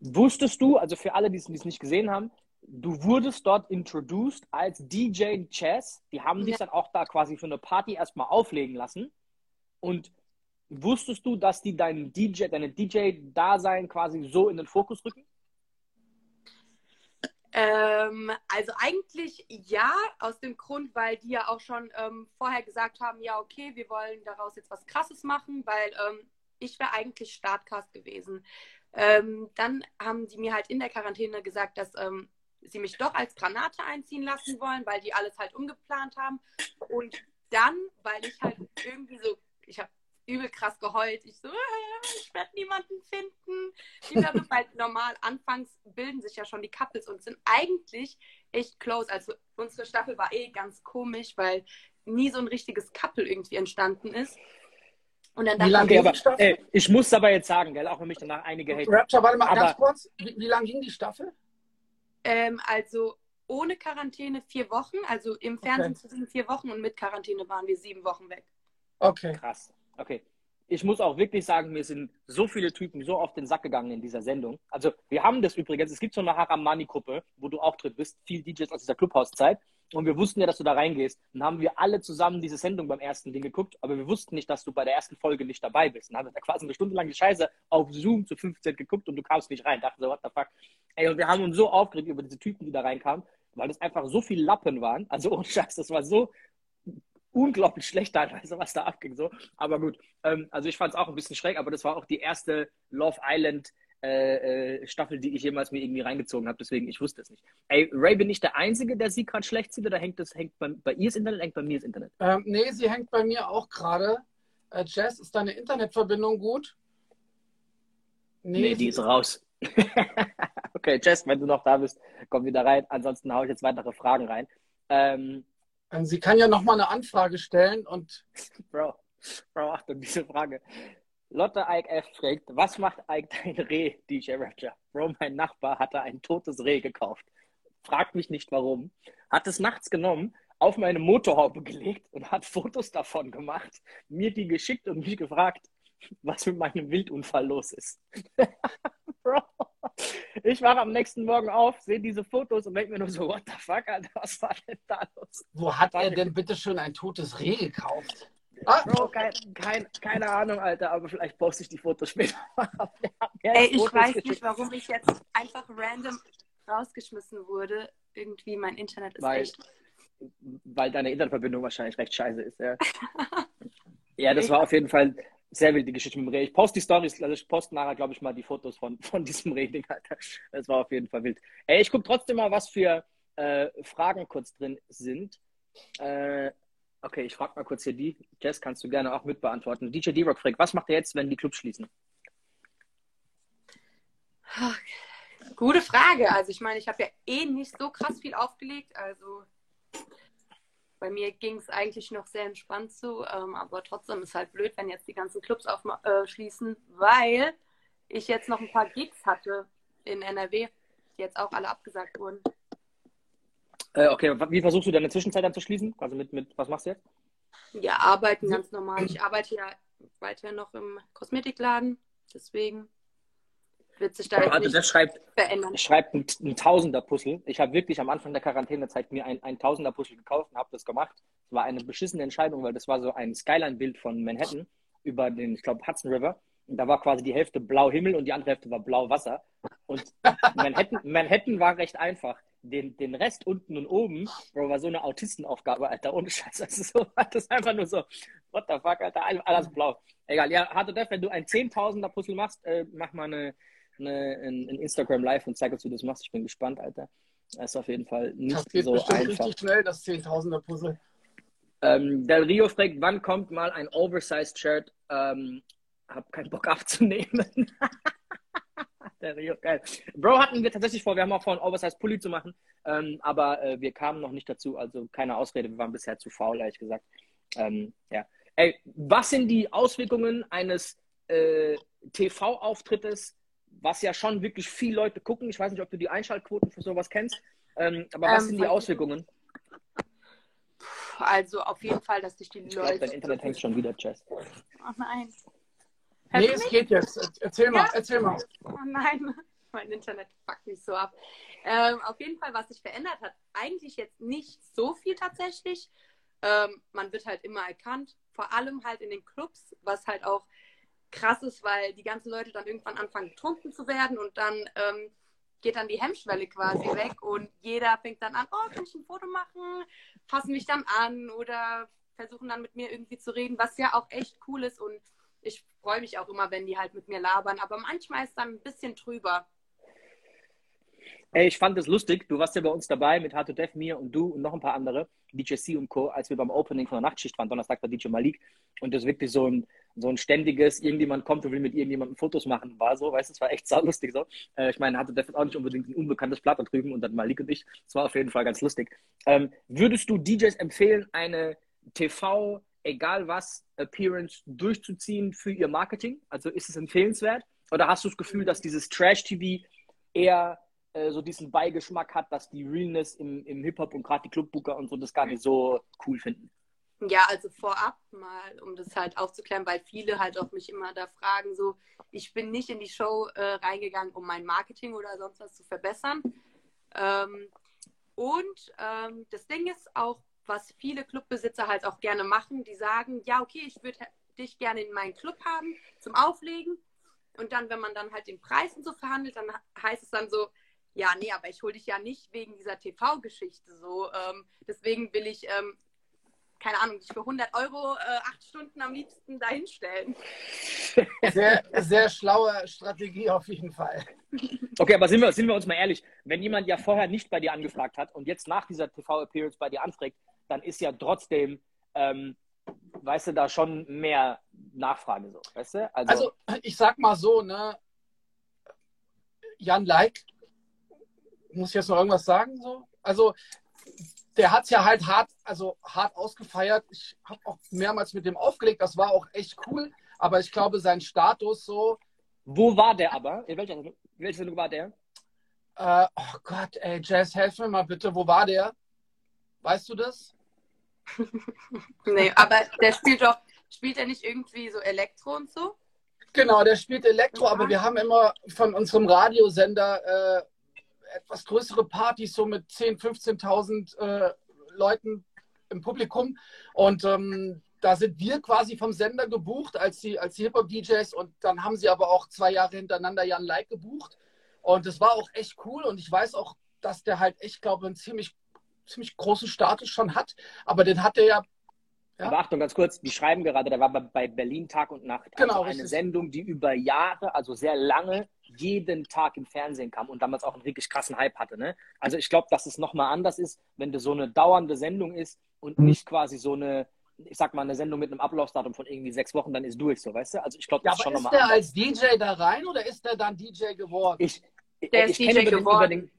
Wusstest du, also für alle, die es nicht gesehen haben, du wurdest dort introduced als DJ Chess. Die haben dich Ja. dann auch da quasi für eine Party erstmal auflegen lassen. Und wusstest du, dass die deinen DJ, deine DJ-Dasein quasi so in den Fokus rücken? Ähm, also eigentlich ja, aus dem Grund, weil die ja auch schon ähm, vorher gesagt haben, ja, okay, wir wollen daraus jetzt was Krasses machen, weil ähm, ich wäre eigentlich Startcast gewesen. Ähm, dann haben die mir halt in der Quarantäne gesagt, dass ähm, sie mich doch als Granate einziehen lassen wollen, weil die alles halt umgeplant haben. Und dann, weil ich halt irgendwie so, ich habe übel krass geheult. Ich so, äh, ich werde niemanden finden. Ich glaube, weil normal anfangs bilden sich ja schon die Couples und sind eigentlich echt close. Also unsere Staffel war eh ganz komisch, weil nie so ein richtiges Couple irgendwie entstanden ist. Und dann Wie dachte lange Okay, ging aber die Staffel? ey, ich muss aber jetzt sagen, gell, auch wenn mich danach einige haten. Rapture, warte mal Aber- ganz kurz. Wie, wie lange ging die Staffel? ähm, also ohne Quarantäne vier Wochen, also im Fernsehen Okay. zu sehen vier Wochen und mit Quarantäne waren wir sieben Wochen weg. Okay. Krass. Okay. Ich muss auch wirklich sagen, mir sind so viele Typen so auf den Sack gegangen in dieser Sendung. Also, wir haben das übrigens, es gibt so eine Haramani-Gruppe, wo du auch drin bist, viel DJs aus dieser Clubhouse-Zeit. Und wir wussten ja, dass du da reingehst. Dann haben wir alle zusammen diese Sendung beim ersten Ding geguckt, aber wir wussten nicht, dass du bei der ersten Folge nicht dabei bist. Dann haben wir da quasi eine Stunde lang die Scheiße auf Zoom zu 15 geguckt und du kamst nicht rein. Dachte so, what the fuck. Ey, und wir haben uns so aufgeregt über diese Typen, die da reinkamen, weil das einfach so viel Lappen waren. Also ohne Scheiß, das war so unglaublich schlecht teilweise, was da abging. So. Aber gut, ähm, also ich fand es auch ein bisschen schräg, aber das war auch die erste Love Island äh, äh, Staffel, die ich jemals mir irgendwie reingezogen habe. Deswegen, ich wusste es nicht. Ey, Ray, bin ich der Einzige, der sie gerade schlecht sieht oder hängt das hängt bei, bei ihr das Internet, hängt bei mir das Internet? Ähm, nee, sie hängt bei mir auch gerade. Äh, Jess, ist deine Internetverbindung gut? Nee, die ist raus. okay, Jess, wenn du noch da bist, komm wieder rein. Ansonsten haue ich jetzt weitere Fragen rein. Ähm, Sie kann ja nochmal eine Anfrage stellen und Bro, Bro, Achtung, diese Frage. Lotte Ike F. fragt, was macht Ike dein Reh, DJ Rapture? Bro, mein Nachbar hatte ein totes Reh gekauft. Fragt mich nicht warum. Hat es nachts genommen, auf meine Motorhaube gelegt und hat Fotos davon gemacht, mir die geschickt und mich gefragt, was mit meinem Wildunfall los ist. Bro, ich wache am nächsten Morgen auf, sehe diese Fotos und denke mir nur so, what the fuck, Alter, was war denn da los? wo hat er denn bitte schon ein totes Reh gekauft? Ah, Bro, kein, kein, keine Ahnung, Alter, aber vielleicht poste ich die Fotos später. Ey, ich Fotos weiß geschickt? nicht, warum ich jetzt einfach random rausgeschmissen wurde. Irgendwie mein Internet ist Weil- echt. Weil deine Internetverbindung wahrscheinlich recht scheiße ist, ja. ja, das war auf jeden Fall sehr wild, die Geschichte mit dem Reh. Ich poste die Stories, also ich poste nachher, glaube ich, mal die Fotos von, von diesem Reh-Ding, Alter. Das war auf jeden Fall wild. Ey, ich gucke trotzdem mal, was für äh, Fragen kurz drin sind. Äh, okay, ich frage mal kurz hier die. Jess, kannst du gerne auch mitbeantworten. DJ D-Rock fragt, was macht er jetzt, wenn die Clubs schließen? Gute Frage. Also ich meine, ich habe ja eh nicht so krass viel aufgelegt. Also bei mir ging es eigentlich noch sehr entspannt zu. Ähm, aber trotzdem ist halt blöd, wenn jetzt die ganzen Clubs aufschließen, äh, weil ich jetzt noch ein paar Gigs hatte in NRW, die jetzt auch alle abgesagt wurden. Äh, okay, wie versuchst du deine Zwischenzeit dann zu schließen? Also mit, mit was machst du jetzt? Ja, arbeiten ganz normal. Ich arbeite ja weiter noch im Kosmetikladen. Deswegen wird sich da jetzt Also das schreibt, verändern. schreibt ein, ein Tausender-Puzzle. Ich habe wirklich am Anfang der Quarantänezeit mir ein, ein Tausender-Puzzle gekauft und habe das gemacht. Es war eine beschissene Entscheidung, weil das war so ein Skyline-Bild von Manhattan über den, ich glaube, Hudson River. Und da war quasi die Hälfte blau Himmel und die andere Hälfte war blau Wasser. Und Manhattan, Manhattan war recht einfach. den, den Rest unten und oben, Bro, war so eine Autistenaufgabe, Alter, ohne Scheiß. Ist, so, das ist einfach nur so, what the fuck, Alter, alles blau. Egal, ja, Hard Def, wenn du ein 10.000er Puzzle machst, äh, mach mal eine, eine, ein, ein Instagram Live und zeig uns, wie du das machst. Ich bin gespannt, Alter. Das ist auf jeden Fall nicht das geht so bestimmt einfach. richtig schnell, das 10.000er Puzzle. Ähm, Del Rio fragt, wann kommt mal ein Oversized Shirt? Ähm, hab keinen Bock abzunehmen. Del Rio, geil. Bro, hatten wir tatsächlich vor, wir haben auch vor, einen Oversized Pulli zu machen, ähm, aber äh, wir kamen noch nicht dazu, also keine Ausrede, wir waren bisher zu faul, ehrlich gesagt. Ähm, ja. Ey, was sind die Auswirkungen eines äh, TV-Auftrittes, was ja schon wirklich viele Leute gucken? Ich weiß nicht, ob du die Einschaltquoten für sowas kennst, ähm, aber was Ähm, sind die Auswirkungen? Also auf jeden Fall, dass sich die Ich Leute. dein Internet hängt schon wieder, Jess. Oh nein. Nee, Hörst du es geht jetzt. Erzähl mal, Ja. erzähl mal. Oh nein, mein Internet fuckt mich so ab. Ähm, auf jeden Fall, was sich verändert hat, eigentlich jetzt nicht so viel tatsächlich. Ähm, man wird halt immer erkannt, vor allem halt in den Clubs, was halt auch krass ist, weil die ganzen Leute dann irgendwann anfangen getrunken zu werden und dann ähm, geht dann die Hemmschwelle quasi weg und jeder fängt dann an, oh, kann ich ein Foto machen, fassen mich dann an oder versuchen dann mit mir irgendwie zu reden, was ja auch echt cool ist und ich freue mich auch immer, wenn die halt mit mir labern, aber manchmal ist dann ein bisschen drüber. Ey, ich fand es lustig. Du warst ja bei uns dabei mit Hard Death, mir und du und noch ein paar andere, DJ C und Co., als wir beim Opening von der Nachtschicht waren, Donnerstag bei DJ Malik. Und das wirklich so ein, so ein ständiges, irgendjemand kommt und will mit irgendjemandem Fotos machen, war so, weißt du, es war echt saulustig so. Äh, ich meine, Death ist auch nicht unbedingt ein unbekanntes Blatt da drüben und dann Malik und ich. Es war auf jeden Fall ganz lustig. Ähm, würdest du DJs empfehlen, eine TV, egal was, Appearance durchzuziehen für ihr Marketing? Also ist es empfehlenswert? Oder hast du das Gefühl, dass dieses Trash-TV eher äh, so diesen Beigeschmack hat, dass die Realness im, im Hip-Hop und gerade die Clubbooker und so das gar nicht so cool finden? Ja, also vorab mal, um das halt aufzuklären, weil viele halt auch mich immer da fragen, so, ich bin nicht in die Show äh, reingegangen, um mein Marketing oder sonst was zu verbessern. Ähm, und ähm, das Ding ist auch, was viele Clubbesitzer halt auch gerne machen, die sagen, ja, okay, ich würde dich gerne in meinen Club haben zum Auflegen. Und dann, wenn man dann halt den Preis und so verhandelt, dann heißt es dann so, ja, nee, aber ich hole dich ja nicht wegen dieser TV-Geschichte so. Ähm, deswegen will ich, ähm, keine Ahnung, dich für 100 Euro äh, acht Stunden am liebsten dahinstellen. Sehr, sehr schlaue Strategie auf jeden Fall. Okay, aber sind wir, sind wir uns mal ehrlich, wenn jemand ja vorher nicht bei dir angefragt hat und jetzt nach dieser TV-Appearance bei dir anfragt, dann ist ja trotzdem, ähm, weißt du, da schon mehr Nachfrage so, weißt du? Also, ich sag mal so, ne, Jan Like, muss ich jetzt noch irgendwas sagen? So? Also, der hat es ja halt hart, also hart ausgefeiert. Ich habe auch mehrmals mit dem aufgelegt, das war auch echt cool, aber ich glaube, sein Status so, Wo war der aber? In welcher, welche Sendung war der? äh, oh Gott, ey, Jazz, helf mir mal bitte, wo war der? Weißt du das? Nee, aber der spielt doch, spielt er nicht irgendwie so Elektro und so? Genau, der spielt Elektro, aber wir haben immer von unserem Radiosender äh, etwas größere Partys, so mit 10.000, 15.000 äh, Leuten im Publikum. Und ähm, da sind wir quasi vom Sender gebucht als die, als die Hip-Hop-DJs. Und dann haben sie aber auch zwei Jahre hintereinander Jan Like gebucht. Und das war auch echt cool. Und ich weiß auch, dass der halt echt, glaube ich, einen ziemlich, ziemlich großen Status schon hat. Aber den hat er ja Ja. Aber Achtung, ganz kurz, die schreiben gerade, der war bei- bei Berlin Tag und Nacht. Genau, also eine. Sendung, die über Jahre, also sehr lange, jeden Tag im Fernsehen kam und damals auch einen wirklich krassen Hype hatte. Ne? Also ich glaube, dass es nochmal anders ist, wenn das so eine dauernde Sendung ist und Mhm. nicht quasi so eine, ich sag mal, eine Sendung mit einem Ablaufsdatum von irgendwie sechs Wochen, dann ist durch, so, weißt du? Also ich glaube, Ja, das ist schon aber ist nochmal der anders. als DJ da rein oder ist der dann DJ geworden? Ich, Der ich ist kenne DJ über den, über geworden. den,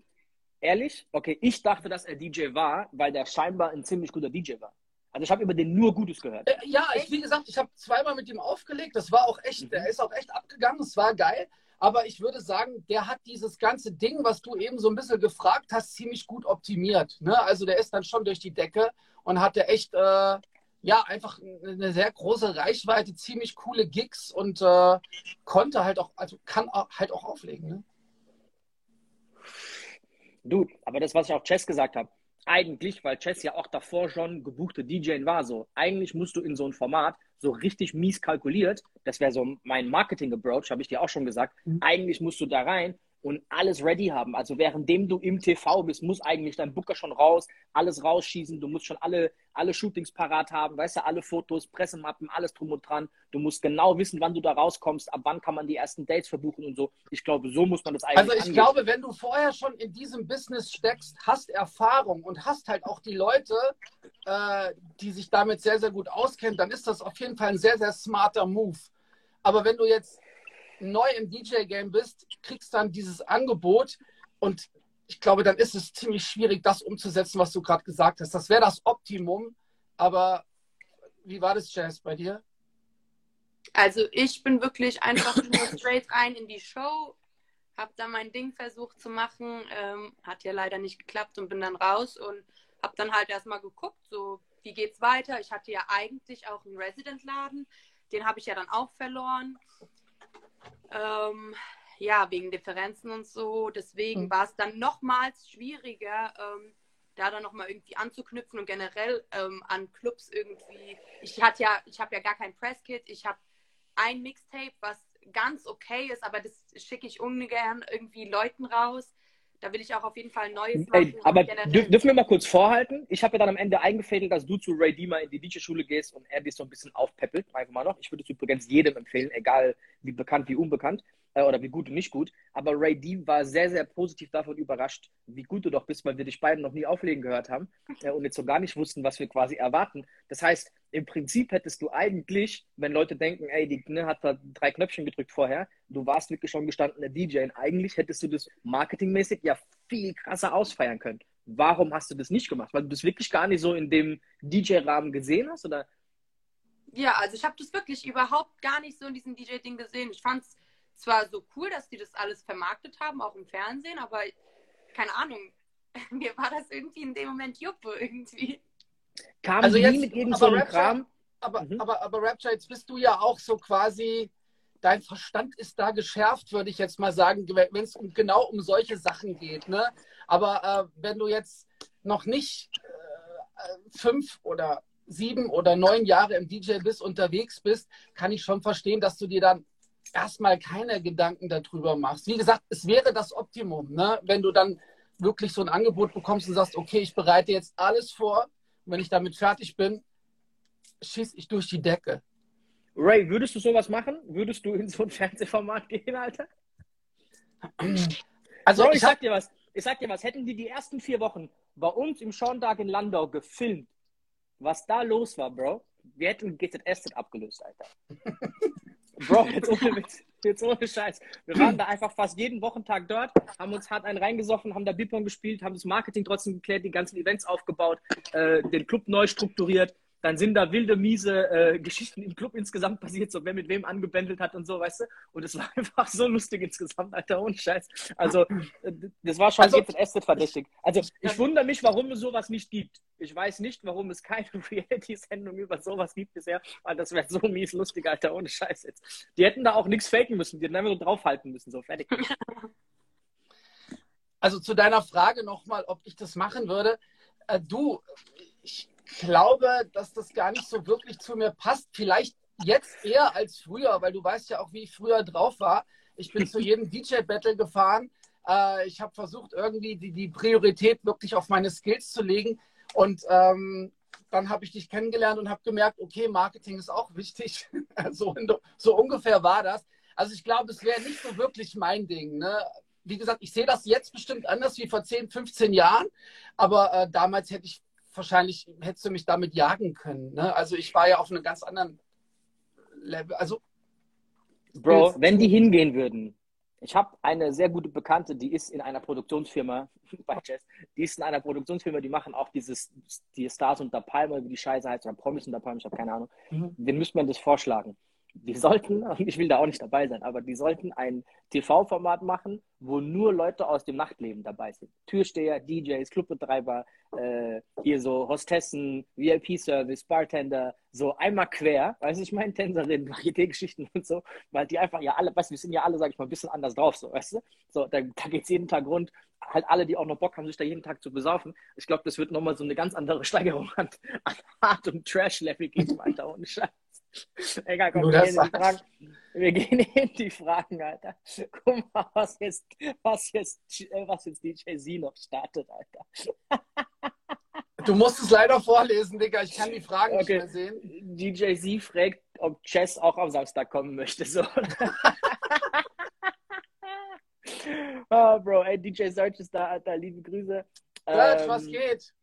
ehrlich? Okay, ich dachte, dass er DJ war, weil der scheinbar ein ziemlich guter DJ war. Also ich habe über den nur Gutes gehört. Äh, Ja, ich, wie gesagt, ich habe zweimal mit ihm aufgelegt. Das war auch echt, Mhm. der ist auch echt abgegangen. Es war geil. Aber ich würde sagen, der hat dieses ganze Ding, was du eben so ein bisschen gefragt hast, ziemlich gut optimiert. Ne? Also der ist dann schon durch die Decke und hatte echt, äh, ja, einfach eine sehr große Reichweite, ziemlich coole Gigs und äh, konnte halt auch, also kann halt auch auflegen. Ne? Du, aber das, was ich auch Chess gesagt habe, eigentlich, weil Chess ja auch davor schon gebuchte DJ war, so, eigentlich musst du in so ein Format so richtig mies kalkuliert, das wäre so mein Marketing-Approach, habe ich dir auch schon gesagt, Mhm. eigentlich musst du da rein und alles ready haben. Also währenddem du im TV bist, muss eigentlich dein Booker schon raus, alles rausschießen, du musst schon alle, alle Shootings parat haben, weißt du, alle Fotos, Pressemappen, alles drum und dran. Du musst genau wissen, wann du da rauskommst, ab wann kann man die ersten Dates verbuchen und so. Ich glaube, so muss man das eigentlich Also ich angehen. glaube, wenn du vorher schon in diesem Business steckst, hast Erfahrung und hast halt auch die Leute, äh, die sich damit sehr, sehr gut auskennen, dann ist das auf jeden Fall ein sehr, sehr smarter Move. Aber wenn du jetzt neu im DJ-Game bist, kriegst dann dieses Angebot und ich glaube, dann ist es ziemlich schwierig, das umzusetzen, was du gerade gesagt hast. Das wäre das Optimum, aber wie war das, Jazz, bei dir? Also ich bin wirklich einfach nur straight rein in die Show, habe da mein Ding versucht zu machen, ähm, hat ja leider nicht geklappt und bin dann raus und habe dann halt erstmal geguckt, so wie geht's weiter. Ich hatte ja eigentlich auch einen Resident-Laden, den habe ich ja dann auch verloren. Ähm, ja, wegen Differenzen und so. Deswegen mhm. war es dann nochmals schwieriger, ähm, da dann nochmal irgendwie anzuknüpfen und generell ähm, an Clubs irgendwie. Ich hatte ja, ich habe ja gar kein Presskit, ich habe ein Mixtape, was ganz okay ist, aber das schicke ich ungern irgendwie Leuten raus. Da will ich auch auf jeden Fall Neues machen. Ey, aber dürfen wir mal kurz vorhalten? Ich habe ja dann am Ende eingefädelt, dass du zu Ray Dima in die DJ-Schule gehst und er dich so ein bisschen aufpeppelt. Einfach mal noch. Ich würde es übrigens jedem empfehlen, egal wie bekannt, wie unbekannt äh, oder wie gut und nicht gut. Aber Ray D war sehr, sehr positiv davon überrascht, wie gut du doch bist, weil wir dich beiden noch nie auflegen gehört haben äh, und jetzt so gar nicht wussten, was wir quasi erwarten. Das heißt, im Prinzip hättest du eigentlich, wenn Leute denken, ey, die ne, hat da drei Knöpfchen gedrückt vorher, du warst wirklich schon gestandener DJ und eigentlich hättest du das marketingmäßig ja viel krasser ausfeiern können. Warum hast du das nicht gemacht? Weil du das wirklich gar nicht so in dem DJ-Rahmen gesehen hast? Oder? Ja, also ich habe das wirklich überhaupt gar nicht so in diesem DJ-Ding gesehen. Ich fand es zwar so cool, dass die das alles vermarktet haben, auch im Fernsehen, aber keine Ahnung, mir war das irgendwie in dem Moment Juppe irgendwie. Kam also jetzt, mit irgend so einem Kram? Aber, mhm. aber, aber Rapture, jetzt bist du ja auch so quasi, dein Verstand ist da geschärft, würde ich jetzt mal sagen, wenn es um, genau um solche Sachen geht. Ne? Aber äh, wenn du jetzt noch nicht äh, fünf oder sieben oder neun Jahre im DJ bist, unterwegs bist, kann ich schon verstehen, dass du dir dann erstmal keine Gedanken darüber machst. Wie gesagt, es wäre das Optimum, ne? wenn du dann wirklich so ein Angebot bekommst und sagst, okay, ich bereite jetzt alles vor und wenn ich damit fertig bin, schieße ich durch die Decke. Ray, würdest du sowas machen? Würdest du in so ein Fernsehformat gehen, Alter? Also, Bro, ich, ich sag dir was. Ich sag dir was. Hätten die die ersten vier Wochen bei uns im Schorndag in Landau gefilmt, was da los war, Bro, wir hätten GZS abgelöst, Alter. Bro, jetzt ohne Witz. Jetzt ohne Scheiß. Wir waren da einfach fast jeden Wochentag dort, haben uns hart einen reingesoffen, haben da Bipon gespielt, haben das Marketing trotzdem geklärt, die ganzen Events aufgebaut, äh, den Club neu strukturiert dann sind da wilde, miese äh, Geschichten im Club insgesamt passiert, so wer mit wem angebändelt hat und so, weißt du? Und es war einfach so lustig insgesamt, Alter, ohne Scheiß. Also, äh, das war schon also, GZS verdächtig. Also, ich wundere mich, warum es sowas nicht gibt. Ich weiß nicht, warum es keine Reality-Sendung über sowas gibt bisher, weil das wäre so mies lustig, Alter, ohne Scheiß jetzt. Die hätten da auch nichts faken müssen, die hätten einfach so draufhalten müssen, so fertig. Also zu deiner Frage nochmal, ob ich das machen würde. Äh, du, ich glaube, dass das gar nicht so wirklich zu mir passt. Vielleicht jetzt eher als früher, weil du weißt ja auch, wie ich früher drauf war. Ich bin zu jedem DJ-Battle gefahren. Äh, ich habe versucht, irgendwie die, die Priorität wirklich auf meine Skills zu legen. Und ähm, dann habe ich dich kennengelernt und habe gemerkt, okay, Marketing ist auch wichtig. so, so ungefähr war das. Also ich glaube, es wäre nicht so wirklich mein Ding. Ne? Wie gesagt, ich sehe das jetzt bestimmt anders wie vor 10, 15 Jahren. Aber äh, damals hätte ich wahrscheinlich hättest du mich damit jagen können. Ne? Also ich war ja auf einem ganz anderen Level. Also Bro, wenn die hingehen würden, ich habe eine sehr gute Bekannte, die ist in einer Produktionsfirma bei Jazz, die ist in einer Produktionsfirma, die machen auch dieses, die Stars unter Palme, wie die Scheiße heißt, oder Promis unter Palme, ich habe keine Ahnung. Mhm. Den müsste man das vorschlagen die sollten, ich will da auch nicht dabei sein, aber die sollten ein TV-Format machen, wo nur Leute aus dem Nachtleben dabei sind. Türsteher, DJs, Clubbetreiber, äh, hier so Hostessen, VIP-Service, Bartender, so einmal quer, weiß ich meine, Tänzerin, Varieté-Geschichten und so, weil die einfach ja alle, weißt du, wir sind ja alle, sag ich mal, ein bisschen anders drauf, so, weißt du? So, da, da geht es jeden Tag rund, halt alle, die auch noch Bock haben, sich da jeden Tag zu besaufen. Ich glaube, das wird nochmal so eine ganz andere Steigerung an, an Hard- und Trash-Level geben, Alter, ohne Scheiß. Egal, komm, wir gehen, Fragen, wir gehen, in die Fragen, Alter. Guck mal, was jetzt, was jetzt, äh, was jetzt DJ Z noch startet, Alter. Du musst es leider vorlesen, Digga. Ich kann die Fragen okay. nicht mehr sehen. DJ Z fragt, ob Chess auch am Samstag kommen möchte. So. oh, Bro, ey, DJ Search ist da, Alter. Liebe Grüße. Search, ähm, was geht?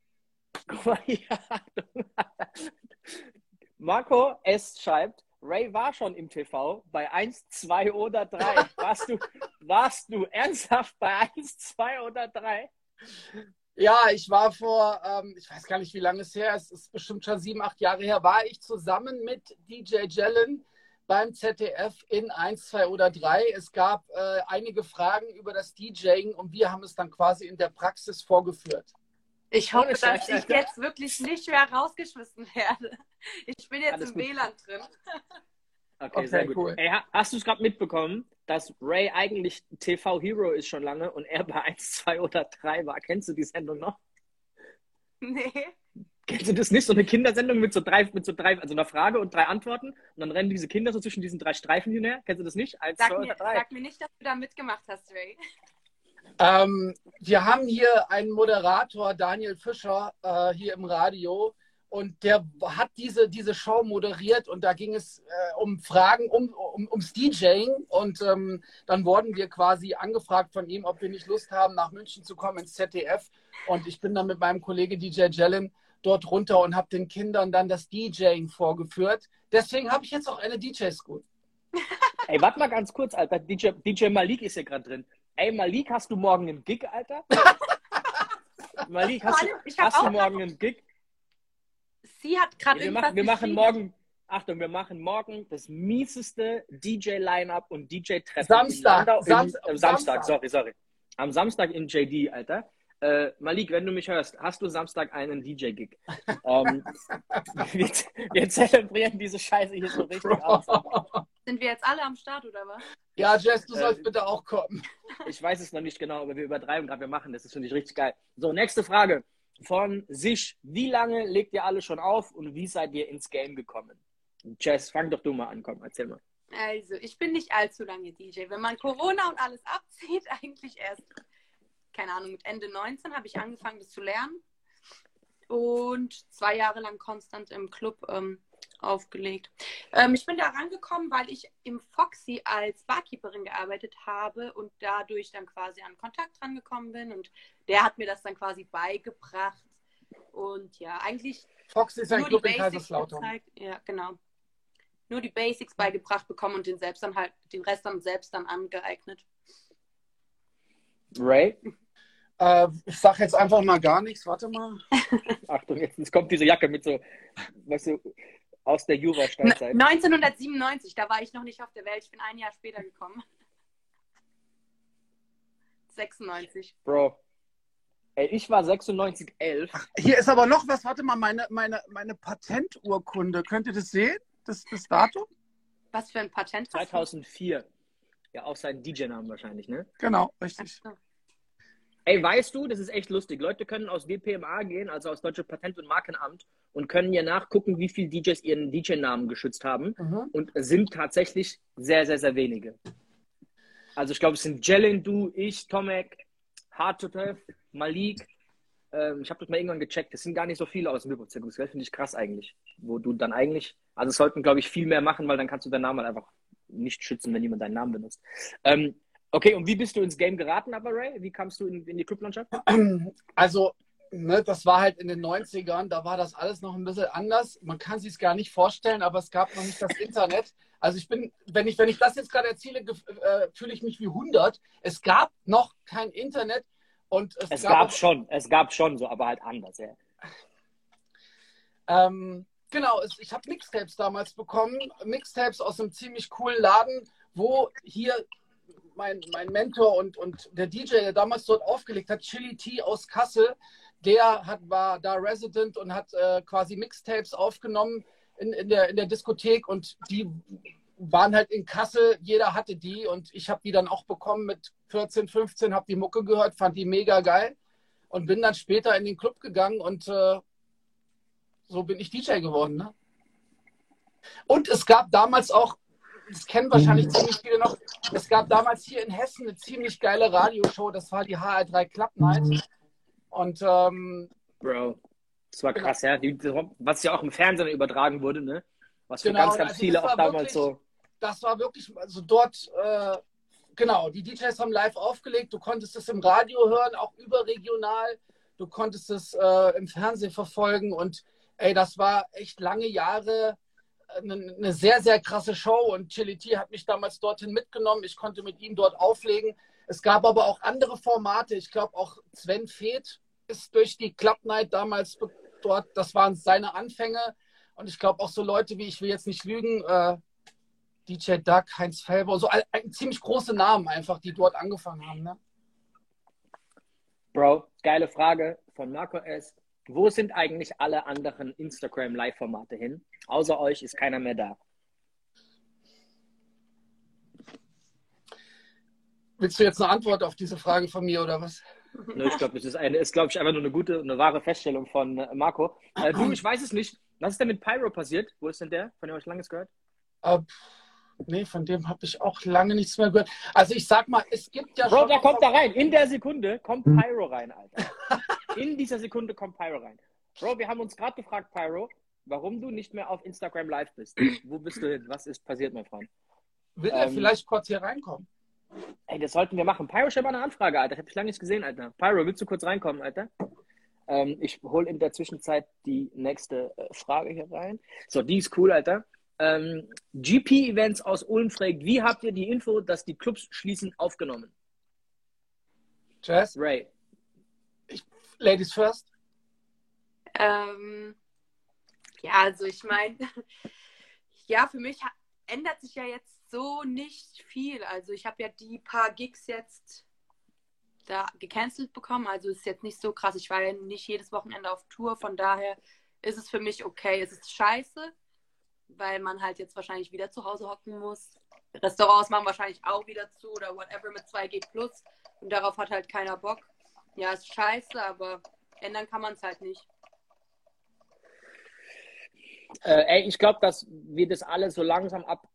Guck mal hier. Marco S. schreibt, Ray war schon im TV bei 1, 2 oder 3. Warst du, warst du ernsthaft bei 1, 2 oder 3? Ja, ich war vor, ähm, ich weiß gar nicht, wie lange es her ist, es ist bestimmt schon sieben, acht Jahre her, war ich zusammen mit DJ Jellen beim ZDF in 1, 2 oder 3. Es gab äh, einige Fragen über das DJing und wir haben es dann quasi in der Praxis vorgeführt. Ich hoffe, dass ich jetzt wirklich nicht mehr rausgeschmissen werde. Ich bin jetzt Alles im gut. WLAN drin. Okay, okay sehr gut. Cool. Ey, hast du es gerade mitbekommen, dass Ray eigentlich TV-Hero ist schon lange und er bei 1, 2 oder 3 war? Kennst du die Sendung noch? Nee. Kennst du das nicht? So eine Kindersendung mit so drei, mit so drei, also einer Frage und drei Antworten und dann rennen diese Kinder so zwischen diesen drei Streifen hinher. Kennst du das nicht? Eins, sag, zwei mir, oder drei. sag mir nicht, dass du da mitgemacht hast, Ray. Ähm, wir haben hier einen Moderator, Daniel Fischer, äh, hier im Radio. Und der hat diese, diese Show moderiert und da ging es äh, um Fragen um, um, ums DJing. Und ähm, dann wurden wir quasi angefragt von ihm, ob wir nicht Lust haben, nach München zu kommen ins ZDF. Und ich bin dann mit meinem Kollege DJ Jellen dort runter und habe den Kindern dann das DJing vorgeführt. Deswegen habe ich jetzt auch eine DJ-School. Ey, warte mal ganz kurz, Alter. DJ, DJ Malik ist hier gerade drin. Ey, Malik, hast du morgen einen Gig, Alter? Malik, hast, du, hast du morgen einen Gig? Sie hat gerade wir, machen, wir machen morgen, Achtung, wir machen morgen das mieseste DJ-Line-Up und DJ-Treffen. Samstag. Sam Samstag, Samstag, sorry, sorry. Am Samstag in JD, Alter. Äh, Malik, wenn du mich hörst, hast du Samstag einen DJ-Gig? ähm, wir, wir, zelebrieren diese Scheiße hier so richtig aus. Sind wir jetzt alle am Start oder was? Ja, Jess, du sollst äh, bitte auch kommen. Ich weiß es noch nicht genau, aber wir übertreiben gerade, wir machen das. Das finde ich richtig geil. So, nächste Frage von sich. Wie lange legt ihr alle schon auf und wie seid ihr ins Game gekommen? Jess, fang doch du mal an, komm, erzähl mal. Also, ich bin nicht allzu lange DJ. Wenn man Corona und alles abzieht, eigentlich erst keine Ahnung, mit Ende 19 habe ich angefangen, das zu lernen. Und zwei Jahre lang konstant im Club ähm, aufgelegt. Ähm, ich bin da rangekommen, weil ich im Foxy als Barkeeperin gearbeitet habe und dadurch dann quasi an Kontakt rangekommen bin. Und der hat mir das dann quasi beigebracht. Und ja, eigentlich. Foxy ist ein Club in Kaiserslautern. Gezeigt. Ja, genau. Nur die Basics beigebracht bekommen und den, selbst dann halt, den Rest dann selbst dann angeeignet. Ray? Äh, ich sag jetzt einfach mal gar nichts. Warte mal. Achtung, jetzt kommt diese Jacke mit so, weißt du, aus der Jura-Steinzeit. 1997, da war ich noch nicht auf der Welt. Ich bin ein Jahr später gekommen. 96. Bro. Ey, ich war 96, 11. Ach, hier ist aber noch was. Warte mal, meine, meine, meine Patenturkunde. Könnt ihr das sehen? Das, das Datum? Was für ein Patent 2004. Ja, auch seinen DJ-Namen wahrscheinlich, ne? Genau, richtig. Ey, weißt du, das ist echt lustig. Leute können aus WPMA gehen, also aus Deutsche Patent- und Markenamt, und können ja nachgucken, wie viele DJs ihren DJ-Namen geschützt haben. Mhm. Und es sind tatsächlich sehr, sehr, sehr wenige. Also ich glaube, es sind Jelen, du, ich, Tomek, Hard to Death, Malik. Ähm, ich habe das mal irgendwann gecheckt. Es sind gar nicht so viele aus dem. Das finde ich krass eigentlich. Wo du dann eigentlich, also es sollten, glaube ich, viel mehr machen, weil dann kannst du deinen Namen halt einfach nicht schützen, wenn jemand deinen Namen benutzt. Ähm, Okay, und wie bist du ins Game geraten, aber Ray? Wie kamst du in, in die Clublandschaft? Also, ne, das war halt in den 90ern, da war das alles noch ein bisschen anders. Man kann sich es gar nicht vorstellen, aber es gab noch nicht das Internet. Also ich bin, wenn ich, wenn ich das jetzt gerade erzähle, äh, fühle ich mich wie 100. Es gab noch kein Internet und es, es gab, gab schon, es gab schon so, aber halt anders, ja. Ähm, genau, ich habe Mixtapes damals bekommen, Mixtapes aus einem ziemlich coolen Laden, wo hier mein, mein Mentor und, und der DJ, der damals dort aufgelegt hat, Chili T aus Kassel, der hat, war da Resident und hat äh, quasi Mixtapes aufgenommen in, in, der, in der Diskothek und die waren halt in Kassel, jeder hatte die und ich habe die dann auch bekommen mit 14, 15, habe die Mucke gehört, fand die mega geil und bin dann später in den Club gegangen und äh, so bin ich DJ geworden. Ne? Und es gab damals auch, das kennen wahrscheinlich mhm. ziemlich viele noch, es gab damals hier in Hessen eine ziemlich geile Radioshow, das war die HR3 Club Night. Mhm. Und ähm, Bro, das war genau. krass, ja. Die, was ja auch im Fernsehen übertragen wurde, ne? Was für genau, ganz, ganz also viele auch damals wirklich, so. Das war wirklich, also dort, äh, genau, die DJs haben live aufgelegt, du konntest es im Radio hören, auch überregional, du konntest es äh, im Fernsehen verfolgen und ey, das war echt lange Jahre eine, eine sehr, sehr krasse Show und Chili T hat mich damals dorthin mitgenommen. Ich konnte mit ihm dort auflegen. Es gab aber auch andere Formate. Ich glaube auch Sven Feth ist durch die Club Night damals dort, das waren seine Anfänge. Und ich glaube auch so Leute wie, ich will jetzt nicht lügen, äh, DJ Duck, Heinz Felber, so ein, ein, ziemlich große Namen einfach, die dort angefangen haben. Ne? Bro, geile Frage von Marco S. Wo sind eigentlich alle anderen Instagram-Live-Formate hin? Außer euch ist keiner mehr da. Willst du jetzt eine Antwort auf diese Frage von mir oder was? Ne, ich glaube, das ist, eine, ist glaube ich, einfach nur eine gute, eine wahre Feststellung von äh, Marco. Äh, du, ich weiß es nicht. Was ist denn mit Pyro passiert? Wo ist denn der? Von dem ich lange gehört? Uh, nee, von dem habe ich auch lange nichts mehr gehört. Also ich sag mal, es gibt ja Bro, schon... Bro, der kommt da rein. In der Sekunde kommt Pyro rein, Alter. In dieser Sekunde kommt Pyro rein. Bro, wir haben uns gerade gefragt, Pyro, warum du nicht mehr auf Instagram live bist. Wo bist du hin? Was ist passiert, mein Freund? Will ähm, er vielleicht kurz hier reinkommen? Ey, das sollten wir machen. Pyro, stell mal eine Anfrage, Alter. Ich habe dich lange nicht gesehen, Alter. Pyro, willst du kurz reinkommen, Alter? Ähm, ich hole in der Zwischenzeit die nächste äh, Frage hier rein. So, die ist cool, Alter. Ähm, GP-Events aus Ulm fragt, wie habt ihr die Info, dass die Clubs schließen, aufgenommen? Jazz? Ray. Ich, Ladies first. Ähm, ja, also ich meine, ja, für mich ändert sich ja jetzt so nicht viel. Also ich habe ja die paar Gigs jetzt da gecancelt bekommen. Also ist jetzt nicht so krass. Ich war ja nicht jedes Wochenende auf Tour. Von daher ist es für mich okay. Es ist scheiße, weil man halt jetzt wahrscheinlich wieder zu Hause hocken muss. Restaurants machen wahrscheinlich auch wieder zu oder whatever mit 2G Plus. Und darauf hat halt keiner Bock. Ja, ist scheiße, aber ändern kann man es halt nicht. Äh, ey, ich glaube, dass wir das alle so langsam ab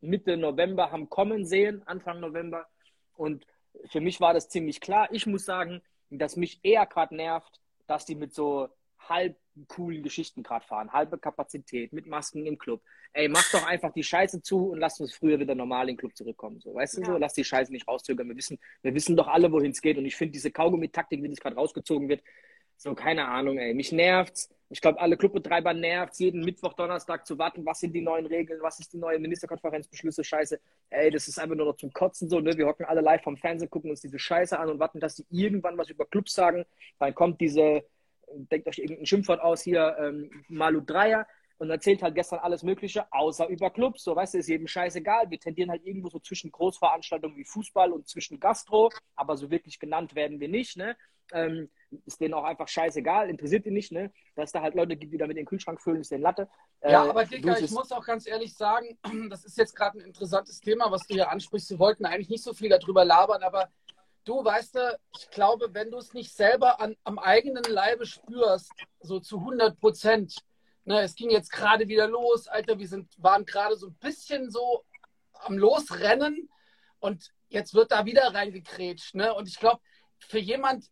Mitte November haben kommen sehen, Anfang November. Und für mich war das ziemlich klar. Ich muss sagen, dass mich eher gerade nervt, dass die mit so halb coolen Geschichten gerade fahren. Halbe Kapazität, mit Masken im Club. Ey, mach doch einfach die Scheiße zu und lass uns früher wieder normal in den Club zurückkommen. So, weißt du so? Lass die Scheiße nicht rauszögern. Wir wissen, wir wissen doch alle, wohin es geht. Und ich finde diese Kaugummi-Taktik, wie das gerade rausgezogen wird, so, keine Ahnung, ey. Mich nervt's. Ich glaube, alle Clubbetreiber nervt jeden Mittwoch, Donnerstag zu warten, was sind die neuen Regeln, was ist die neue Ministerkonferenzbeschlüsse, Scheiße. Ey, das ist einfach nur noch zum Kotzen so, ne? Wir hocken alle live vom Fernsehen, gucken uns diese Scheiße an und warten, dass die irgendwann was über Clubs sagen. Dann kommt diese, denkt euch irgendein Schimpfwort aus hier, ähm, Malu Dreier und erzählt halt gestern alles Mögliche, außer über Clubs. So, weißt du, ist jedem scheißegal. Wir tendieren halt irgendwo so zwischen Großveranstaltungen wie Fußball und zwischen Gastro, aber so wirklich genannt werden wir nicht, ne? Ähm, ist denen auch einfach scheißegal, interessiert die nicht, ne? Dass da halt Leute gibt, die damit den Kühlschrank füllen, ist denen Latte. Äh, ja, aber Dicker, ich muss auch ganz ehrlich sagen, das ist jetzt gerade ein interessantes Thema, was du hier ansprichst. Wir wollten eigentlich nicht so viel darüber labern, aber du weißt du, ich glaube, wenn du es nicht selber an, am eigenen Leibe spürst, so zu 100 Prozent, ne, es ging jetzt gerade wieder los, Alter, wir sind, waren gerade so ein bisschen so am Losrennen und jetzt wird da wieder reingekrätscht, ne? Und ich glaube, für jemand,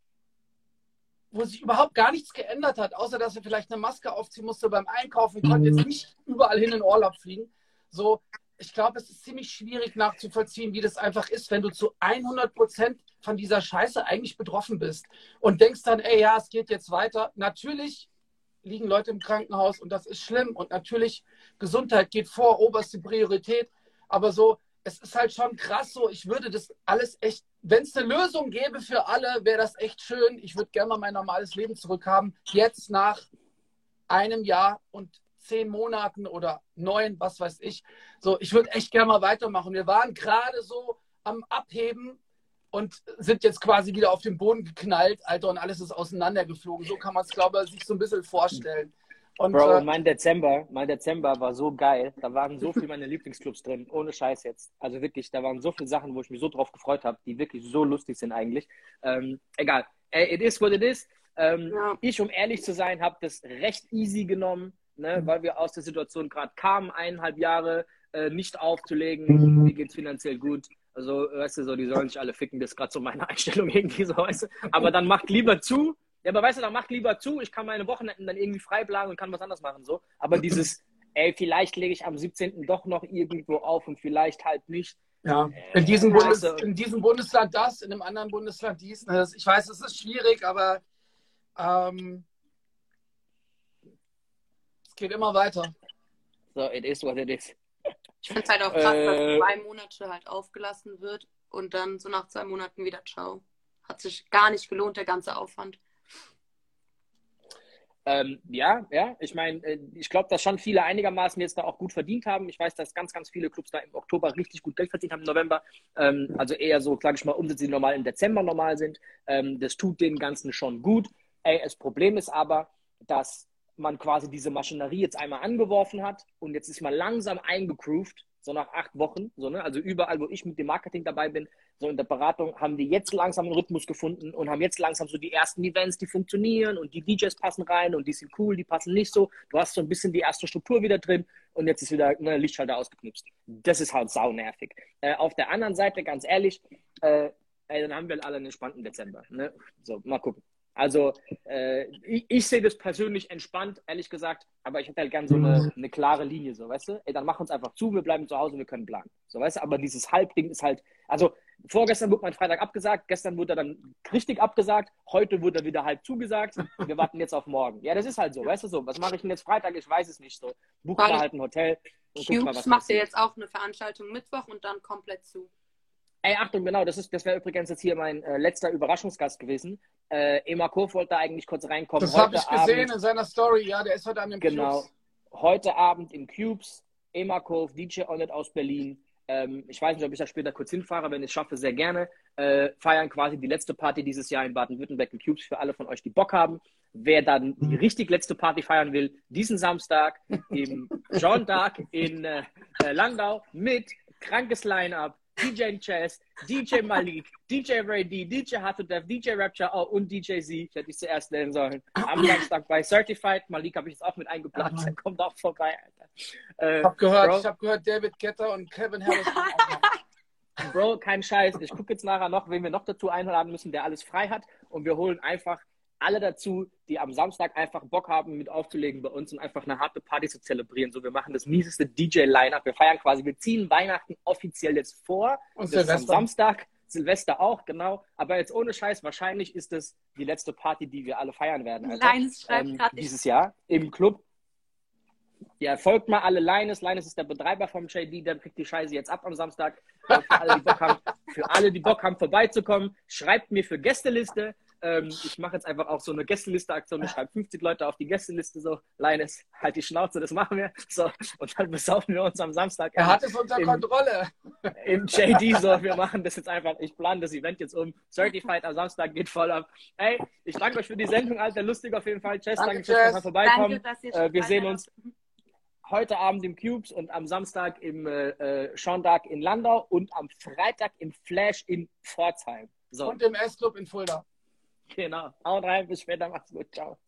wo sich überhaupt gar nichts geändert hat, außer dass er vielleicht eine Maske aufziehen musste beim Einkaufen, konnte jetzt nicht überall hin in Urlaub fliegen. So, ich glaube, es ist ziemlich schwierig nachzuvollziehen, wie das einfach ist, wenn du zu 100 Prozent von dieser Scheiße eigentlich betroffen bist und denkst dann, ey, ja, es geht jetzt weiter. Natürlich liegen Leute im Krankenhaus und das ist schlimm und natürlich Gesundheit geht vor, oberste Priorität. Aber so, es ist halt schon krass so, ich würde das alles echt, wenn es eine Lösung gäbe für alle, wäre das echt schön. Ich würde gerne mein normales Leben zurückhaben. Jetzt nach einem Jahr und zehn Monaten oder neun, was weiß ich. So, ich würde echt gerne mal weitermachen. Wir waren gerade so am Abheben und sind jetzt quasi wieder auf den Boden geknallt, Alter, und alles ist auseinandergeflogen. So kann man es, glaube ich, sich so ein bisschen vorstellen. Und, Bro, äh, mein Dezember, mein Dezember war so geil. Da waren so viele meine Lieblingsclubs drin, ohne Scheiß jetzt. Also wirklich, da waren so viele Sachen, wo ich mich so drauf gefreut habe, die wirklich so lustig sind eigentlich. Ähm, egal, it is what it is. Ähm, ja. Ich, um ehrlich zu sein, habe das recht easy genommen. Ne, weil wir aus der Situation gerade kamen, eineinhalb Jahre äh, nicht aufzulegen. Mir geht es finanziell gut. Also, weißt du, so, die sollen sich alle ficken, das ist gerade so meine Einstellung irgendwie so, weißt du. Aber dann macht lieber zu. Ja, aber weißt du, dann macht lieber zu. Ich kann meine Wochenenden dann irgendwie frei planen und kann was anderes machen, so. Aber dieses, ey, vielleicht lege ich am 17. doch noch irgendwo auf und vielleicht halt nicht. Ja, in diesem, Bundes, in diesem Bundesland das, in einem anderen Bundesland dies. Ich weiß, es ist schwierig, aber ähm, geht immer weiter. So, it is what it is. Ich finde es halt auch krass, äh, dass zwei Monate halt aufgelassen wird und dann so nach zwei Monaten wieder ciao. Hat sich gar nicht gelohnt, der ganze Aufwand. Ähm, ja, ja, ich meine, äh, ich glaube, dass schon viele einigermaßen jetzt da auch gut verdient haben. Ich weiß, dass ganz, ganz viele Clubs da im Oktober richtig gut Geld verdient haben, im November. Ähm, also eher so, sage ich mal, Umsätze, die normal im Dezember normal sind. Ähm, das tut den Ganzen schon gut. Ey, das Problem ist aber, dass man quasi diese Maschinerie jetzt einmal angeworfen hat und jetzt ist man langsam eingegroovt so nach acht Wochen, so, ne? also überall, wo ich mit dem Marketing dabei bin, so in der Beratung, haben wir jetzt langsam einen Rhythmus gefunden und haben jetzt langsam so die ersten Events, die funktionieren und die DJs passen rein und die sind cool, die passen nicht so. Du hast so ein bisschen die erste Struktur wieder drin und jetzt ist wieder eine Lichtschalter ausgeknipst. Das ist halt saunervig. Äh, auf der anderen Seite, ganz ehrlich, äh, ey, dann haben wir alle einen entspannten Dezember. Ne? So, mal gucken. Also äh, ich, ich, sehe das persönlich entspannt, ehrlich gesagt, aber ich hätte halt gern so eine, mhm. eine, klare Linie, so, weißt du? Ey, dann mach uns einfach zu, wir bleiben zu Hause und wir können planen. So, weißt du? Aber dieses Halbding ist halt, also vorgestern wurde mein Freitag abgesagt, gestern wurde er dann richtig abgesagt, heute wurde er wieder halb zugesagt, wir warten jetzt auf morgen. Ja, das ist halt so, weißt du so. Was mache ich denn jetzt Freitag? Ich weiß es nicht so. Buch da halt ein Hotel. Cubes mal, macht ihr jetzt auch eine Veranstaltung Mittwoch und dann komplett zu. Ey, Achtung, genau, das, das wäre übrigens jetzt hier mein äh, letzter Überraschungsgast gewesen. Äh, Emma Kurf wollte eigentlich kurz reinkommen. Das habe ich gesehen Abend, in seiner Story, ja, der ist heute Abend im Genau, Cubes. heute Abend im Cubes. Emma Kurf, DJ Onet aus Berlin. Ähm, ich weiß nicht, ob ich da später kurz hinfahre, wenn ich es schaffe, sehr gerne. Äh, feiern quasi die letzte Party dieses Jahr in Baden-Württemberg im Cubes für alle von euch, die Bock haben. Wer dann die mhm. richtig letzte Party feiern will, diesen Samstag im Jean d'Arc in äh, äh, Landau mit krankes Line-Up, DJ Chess, DJ Malik, DJ Ray D, DJ Hatodev, DJ Rapture oh, und DJ Z. Ich hätte dich zuerst nennen sollen. Am Samstag bei Certified. Malik habe ich jetzt auch mit eingeplant. Der kommt auch vorbei, Alter. Äh, ich habe gehört, Bro, ich hab gehört, David Getter und Kevin Harris. Bro, kein Scheiß. Ich gucke jetzt nachher noch, wen wir noch dazu einladen müssen, der alles frei hat. Und wir holen einfach alle dazu, die am Samstag einfach Bock haben, mit aufzulegen bei uns und einfach eine harte Party zu zelebrieren. So, wir machen das mieseste DJ-Line-Up. Wir feiern quasi, wir ziehen Weihnachten offiziell jetzt vor. Und das ist am Samstag. Silvester auch, genau. Aber jetzt ohne Scheiß, wahrscheinlich ist es die letzte Party, die wir alle feiern werden. Alter. Leines schreibt ähm, gerade dieses Jahr im Club. Ja, folgt mal alle Leines. Leines ist der Betreiber vom JD, der kriegt die Scheiße jetzt ab am Samstag. Für alle, die Bock haben, für alle, die Bock haben vorbeizukommen, schreibt mir für Gästeliste. Ähm, ich mache jetzt einfach auch so eine Gästeliste-Aktion. Ich schreibe 50 Leute auf die Gästeliste so. Leines, halt die Schnauze, das machen wir. So, und dann besaufen wir uns am Samstag. Er hat es unter im, Kontrolle. Im JD so. Wir machen das jetzt einfach. Ich plane das Event jetzt um. Certified am Samstag geht voll ab. Ey, ich danke euch für die Sendung, Alter. Lustig auf jeden Fall. Chess, danke, danke dass ihr vorbeikommen. Danke, äh, wir sehen uns heute Abend im Cubes und am Samstag im äh, äh Schondag in Landau und am Freitag im Flash in Pforzheim. So. Und im S-Club in Fulda. Genau. Haut rein, bis später, macht's gut. Ciao.